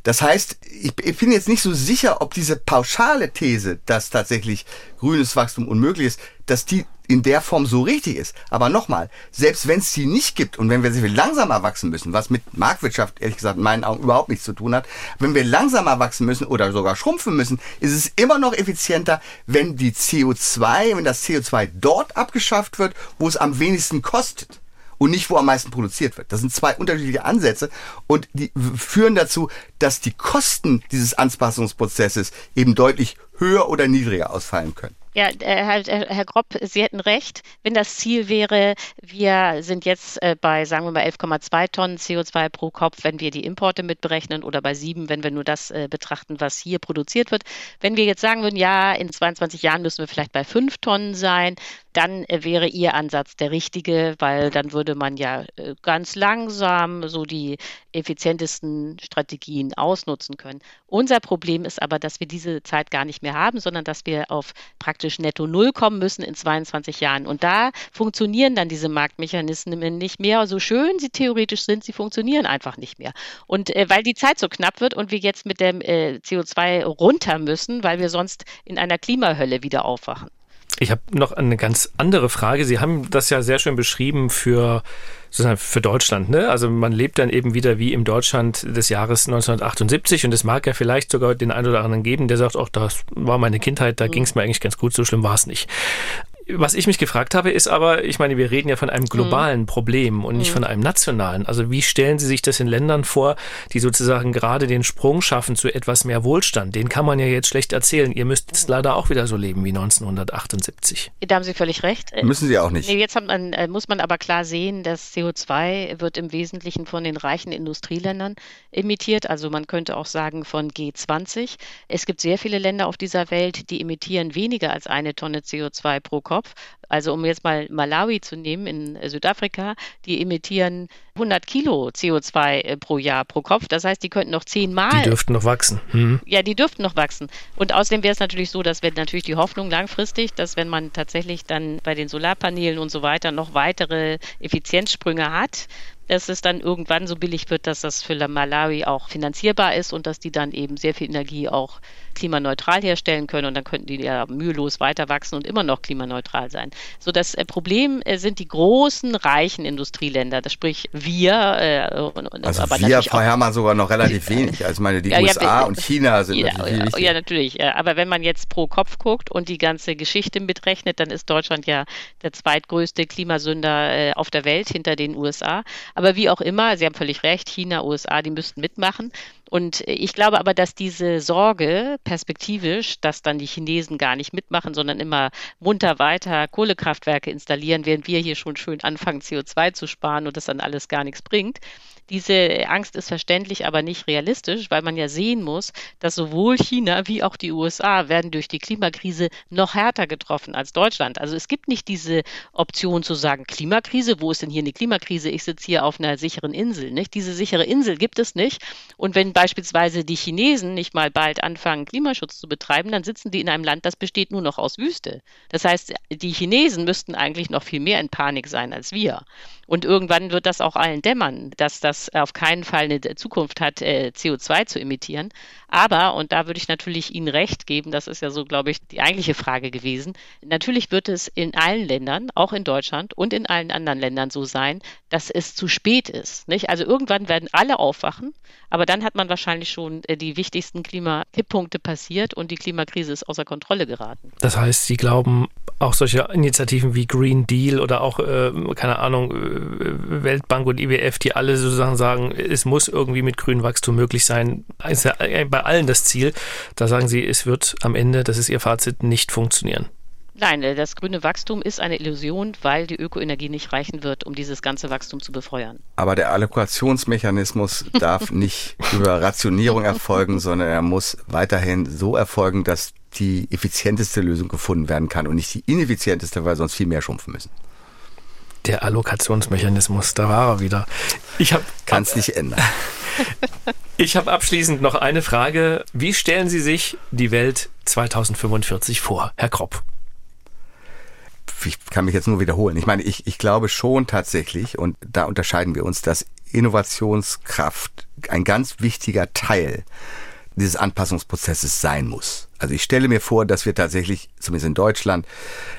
Das heißt, ich, ich, bin jetzt nicht so sicher, ob diese pauschale These, dass tatsächlich grünes Wachstum unmöglich ist, dass die in der Form so richtig ist. Aber nochmal, selbst wenn es die nicht gibt und wenn wir sehr viel langsamer wachsen müssen, was mit Marktwirtschaft ehrlich gesagt in meinen Augen überhaupt nichts zu tun hat, wenn wir langsamer wachsen müssen oder sogar schrumpfen müssen, ist es immer noch effizienter, wenn die CO2, wenn das CO2 dort abgeschafft wird, wo es am wenigsten kostet und nicht, wo am meisten produziert wird. Das sind zwei unterschiedliche Ansätze und die führen dazu, dass die Kosten dieses Anpassungsprozesses eben deutlich höher oder niedriger ausfallen können. Ja, äh, Herr, Herr Grob, Sie hätten recht. Wenn das Ziel wäre, wir sind jetzt äh, bei, sagen wir mal, 11,2 Tonnen CO2 pro Kopf, wenn wir die Importe mitberechnen oder bei sieben, wenn wir nur das äh, betrachten, was hier produziert wird. Wenn wir jetzt sagen würden, ja, in 22 Jahren müssen wir vielleicht bei fünf Tonnen sein, dann wäre Ihr Ansatz der richtige, weil dann würde man ja ganz langsam so die effizientesten Strategien ausnutzen können. Unser Problem ist aber, dass wir diese Zeit gar nicht mehr haben, sondern dass wir auf praktisch praktisch netto null kommen müssen in 22 Jahren. Und da funktionieren dann diese Marktmechanismen nicht mehr. So schön sie theoretisch sind, sie funktionieren einfach nicht mehr. Und äh, weil die Zeit so knapp wird und wir jetzt mit dem äh, CO2 runter müssen, weil wir sonst in einer Klimahölle wieder aufwachen. Ich habe noch eine ganz andere Frage. Sie haben das ja sehr schön beschrieben für, für Deutschland. Ne? Also man lebt dann eben wieder wie im Deutschland des Jahres 1978 und es mag ja vielleicht sogar den einen oder anderen geben, der sagt, auch das war meine Kindheit, da mhm. ging es mir eigentlich ganz gut, so schlimm war es nicht. Was ich mich gefragt habe, ist aber, ich meine, wir reden ja von einem globalen mhm. Problem und nicht mhm. von einem nationalen. Also wie stellen Sie sich das in Ländern vor, die sozusagen gerade den Sprung schaffen zu etwas mehr Wohlstand? Den kann man ja jetzt schlecht erzählen. Ihr müsst es leider auch wieder so leben wie 1978. Da haben Sie völlig recht. Müssen Sie auch nicht. Nee, jetzt man, äh, muss man aber klar sehen, dass CO2 wird im Wesentlichen von den reichen Industrieländern emittiert. Also man könnte auch sagen von G20. Es gibt sehr viele Länder auf dieser Welt, die emittieren weniger als eine Tonne CO2 pro Kopf. Kopf. Also um jetzt mal Malawi zu nehmen in Südafrika, die emittieren 100 Kilo CO2 äh, pro Jahr pro Kopf. Das heißt, die könnten noch zehnmal. Die dürften noch wachsen. Mhm. Ja, die dürften noch wachsen. Und außerdem wäre es natürlich so, dass wir natürlich die Hoffnung langfristig, dass wenn man tatsächlich dann bei den Solarpanelen und so weiter noch weitere Effizienzsprünge hat, dass es dann irgendwann so billig wird, dass das für Malawi auch finanzierbar ist und dass die dann eben sehr viel Energie auch klimaneutral herstellen können und dann könnten die ja mühelos weiter wachsen und immer noch klimaneutral sein. So das äh, Problem äh, sind die großen reichen Industrieländer, das sprich wir. Äh, also aber wir, Frau Herrmann, sogar noch relativ *laughs* wenig. Also meine die ja, USA ja, und China sind ja, natürlich ja, ja, natürlich. Aber wenn man jetzt pro Kopf guckt und die ganze Geschichte mitrechnet, dann ist Deutschland ja der zweitgrößte Klimasünder auf der Welt hinter den USA. Aber wie auch immer, Sie haben völlig recht, China, USA, die müssten mitmachen. Und ich glaube aber, dass diese Sorge perspektivisch, dass dann die Chinesen gar nicht mitmachen, sondern immer munter weiter Kohlekraftwerke installieren, während wir hier schon schön anfangen, CO2 zu sparen und das dann alles gar nichts bringt, diese Angst ist verständlich, aber nicht realistisch, weil man ja sehen muss, dass sowohl China wie auch die USA werden durch die Klimakrise noch härter getroffen als Deutschland. Also es gibt nicht diese Option zu sagen, Klimakrise, wo ist denn hier eine Klimakrise? Ich sitze hier auf einer sicheren Insel. Nicht? Diese sichere Insel gibt es nicht. Und wenn beispielsweise die Chinesen nicht mal bald anfangen, Klimaschutz zu betreiben, dann sitzen die in einem Land, das besteht nur noch aus Wüste. Das heißt, die Chinesen müssten eigentlich noch viel mehr in Panik sein als wir. Und irgendwann wird das auch allen dämmern, dass das auf keinen Fall eine Zukunft hat, äh, CO2 zu emittieren. Aber, und da würde ich natürlich Ihnen recht geben, das ist ja so, glaube ich, die eigentliche Frage gewesen. Natürlich wird es in allen Ländern, auch in Deutschland und in allen anderen Ländern so sein, dass es zu spät ist. Nicht? Also irgendwann werden alle aufwachen, aber dann hat man wahrscheinlich schon äh, die wichtigsten Klimakipppunkte passiert und die Klimakrise ist außer Kontrolle geraten. Das heißt, Sie glauben, auch solche Initiativen wie Green Deal oder auch, äh, keine Ahnung, äh, Weltbank und IWF, die alle sozusagen sagen, es muss irgendwie mit grünem Wachstum möglich sein, ist ja bei allen das Ziel. Da sagen Sie, es wird am Ende, das ist Ihr Fazit, nicht funktionieren. Nein, äh, das grüne Wachstum ist eine Illusion, weil die Ökoenergie nicht reichen wird, um dieses ganze Wachstum zu befeuern. Aber der Allokationsmechanismus darf *laughs* nicht über Rationierung erfolgen, sondern er muss weiterhin so erfolgen, dass die effizienteste Lösung gefunden werden kann und nicht die ineffizienteste, weil sonst viel mehr schrumpfen müssen. Der Allokationsmechanismus, da war er wieder. Ich habe kann es nicht ändern. *laughs* Ich habe abschließend noch eine Frage. Wie stellen Sie sich die Welt 2045 vor, Herr Kropp? Ich kann mich jetzt nur wiederholen. Ich meine, ich, ich glaube schon tatsächlich, und da unterscheiden wir uns, dass Innovationskraft ein ganz wichtiger Teil dieses Anpassungsprozesses sein muss. Also ich stelle mir vor, dass wir tatsächlich, zumindest in Deutschland,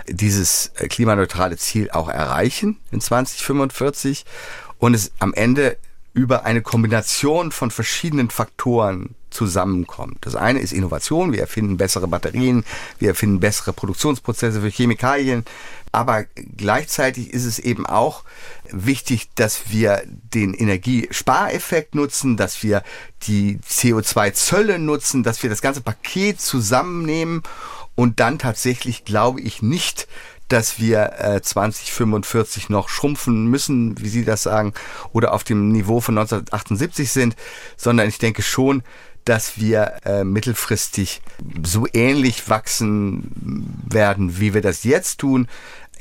dieses äh, klimaneutrale Ziel auch erreichen in 2045 und es am Ende über eine Kombination von verschiedenen Faktoren zusammenkommt. Das eine ist Innovation, wir erfinden bessere Batterien, wir erfinden bessere Produktionsprozesse für Chemikalien, aber gleichzeitig ist es eben auch wichtig, dass wir den Energiespareffekt nutzen, dass wir die CO2-Zölle nutzen, dass wir das ganze Paket zusammennehmen. Und dann tatsächlich glaube ich nicht, dass wir äh, 2045 noch schrumpfen müssen, wie Sie das sagen, oder auf dem Niveau von 1978 sind, sondern ich denke schon, dass wir äh, mittelfristig so ähnlich wachsen werden, wie wir das jetzt tun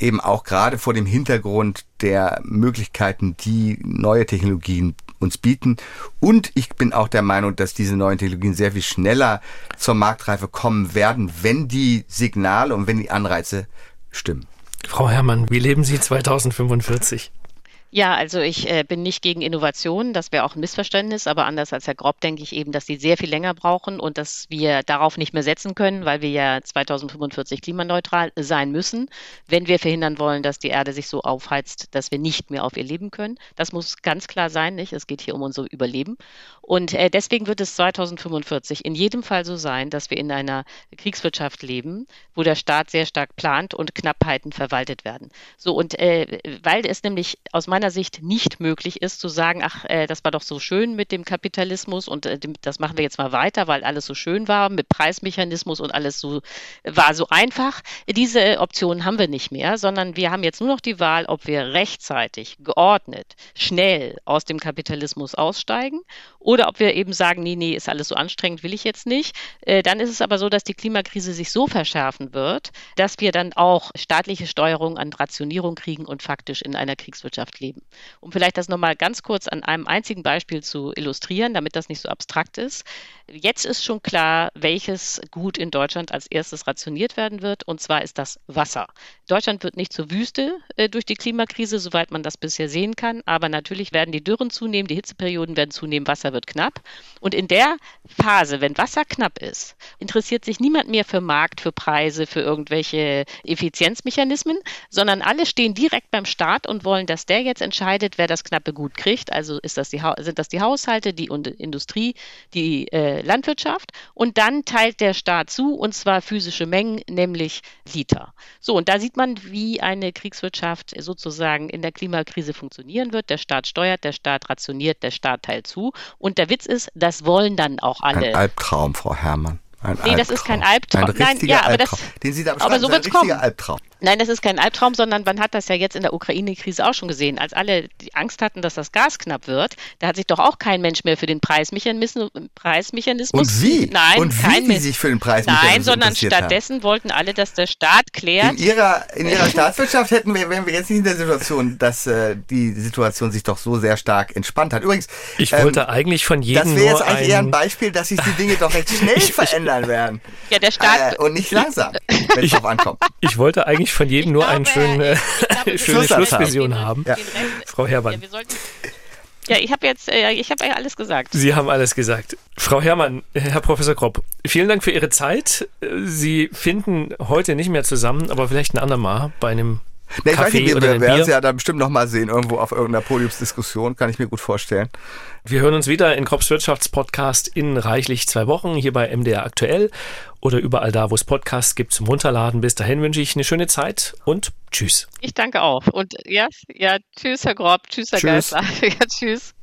eben auch gerade vor dem Hintergrund der Möglichkeiten, die neue Technologien uns bieten. Und ich bin auch der Meinung, dass diese neuen Technologien sehr viel schneller zur Marktreife kommen werden, wenn die Signale und wenn die Anreize stimmen. Frau Herrmann, wie leben Sie 2045? Ja, also ich äh, bin nicht gegen Innovationen, das wäre auch ein Missverständnis, aber anders als Herr Grob denke ich eben, dass die sehr viel länger brauchen und dass wir darauf nicht mehr setzen können, weil wir ja 2045 klimaneutral sein müssen, wenn wir verhindern wollen, dass die Erde sich so aufheizt, dass wir nicht mehr auf ihr leben können. Das muss ganz klar sein, nicht? Es geht hier um unser Überleben. Und äh, deswegen wird es 2045 in jedem Fall so sein, dass wir in einer Kriegswirtschaft leben, wo der Staat sehr stark plant und Knappheiten verwaltet werden. So, und äh, weil es nämlich aus meiner Sicht nicht möglich ist, zu sagen, ach, äh, das war doch so schön mit dem Kapitalismus und äh, das machen wir jetzt mal weiter, weil alles so schön war, mit Preismechanismus und alles so war so einfach. Diese Option haben wir nicht mehr, sondern wir haben jetzt nur noch die Wahl, ob wir rechtzeitig, geordnet, schnell aus dem Kapitalismus aussteigen oder ob wir eben sagen, nee, nee, ist alles so anstrengend, will ich jetzt nicht. Äh, dann ist es aber so, dass die Klimakrise sich so verschärfen wird, dass wir dann auch staatliche Steuerung an Rationierung kriegen und faktisch in einer Kriegswirtschaft leben. Um vielleicht das nochmal ganz kurz an einem einzigen Beispiel zu illustrieren, damit das nicht so abstrakt ist. Jetzt ist schon klar, welches Gut in Deutschland als erstes rationiert werden wird, und zwar ist das Wasser. Deutschland wird nicht zur Wüste äh, durch die Klimakrise, soweit man das bisher sehen kann, aber natürlich werden die Dürren zunehmen, die Hitzeperioden werden zunehmen, Wasser wird knapp. Und in der Phase, wenn Wasser knapp ist, interessiert sich niemand mehr für Markt, für Preise, für irgendwelche Effizienzmechanismen, sondern alle stehen direkt beim Staat und wollen, dass der jetzt entscheidet, wer das knappe Gut kriegt. Also das die, sind das die Haushalte, die Industrie, die äh, Landwirtschaft. Und dann teilt der Staat zu, und zwar physische Mengen, nämlich Liter. So, und da sieht man, wie eine Kriegswirtschaft sozusagen in der Klimakrise funktionieren wird. Der Staat steuert, der Staat rationiert, der Staat teilt zu. Und der Witz ist, das wollen dann auch alle. Ein Albtraum, Frau Herrmann. Ein nee, Albtraum. das ist kein Albtraum. Ein Nein, ja, aber das, den Sie da aber so wird kommen. Albtraum. Nein, das ist kein Albtraum, sondern man hat das ja jetzt in der Ukraine-Krise auch schon gesehen. Als alle die Angst hatten, dass das Gas knapp wird, da hat sich doch auch kein Mensch mehr für den Preismechanismus. Preismechanismus und Sie? Nein, und kein wie Sie sich für den Preismechanismus Nein, sondern stattdessen haben. wollten alle, dass der Staat klärt. In Ihrer, in Ihrer Staatswirtschaft hätten wir, wären wir jetzt nicht in der Situation, dass äh, die Situation sich doch so sehr stark entspannt hat. Übrigens, ich ähm, wollte eigentlich von jedem Das wäre jetzt eigentlich eher ein Beispiel, dass sich die Dinge doch recht schnell *laughs* verändern werden. *laughs* Ja, der Staat äh, und nicht langsam, *laughs* wenn es drauf ankommt. Ich wollte eigentlich von jedem nur einen *laughs* schöne, glaube, schöne Schlussvision haben. Ja. Frau Herrmann. Ja, ich habe jetzt, äh, ich habe ja alles gesagt. Sie haben alles gesagt. Frau Herrmann, Herr Professor Kropp, vielen Dank für Ihre Zeit. Sie finden heute nicht mehr zusammen, aber vielleicht ein andermal bei einem Nee, ich Kaffee weiß nicht, wir, wir werden sie ja dann bestimmt nochmal sehen, irgendwo auf irgendeiner Podiumsdiskussion, kann ich mir gut vorstellen. Wir hören uns wieder in Kropps Wirtschaftspodcast in reichlich zwei Wochen hier bei MDR aktuell oder überall da, wo es Podcasts gibt zum Runterladen. Bis dahin wünsche ich eine schöne Zeit und tschüss. Ich danke auch. Und ja, ja tschüss, Herr Grob, tschüss, Herr tschüss. Geisler. *laughs* Ja, tschüss.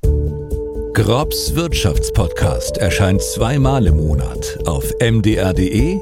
Grobs Wirtschaftspodcast erscheint zweimal im Monat auf mdr.de,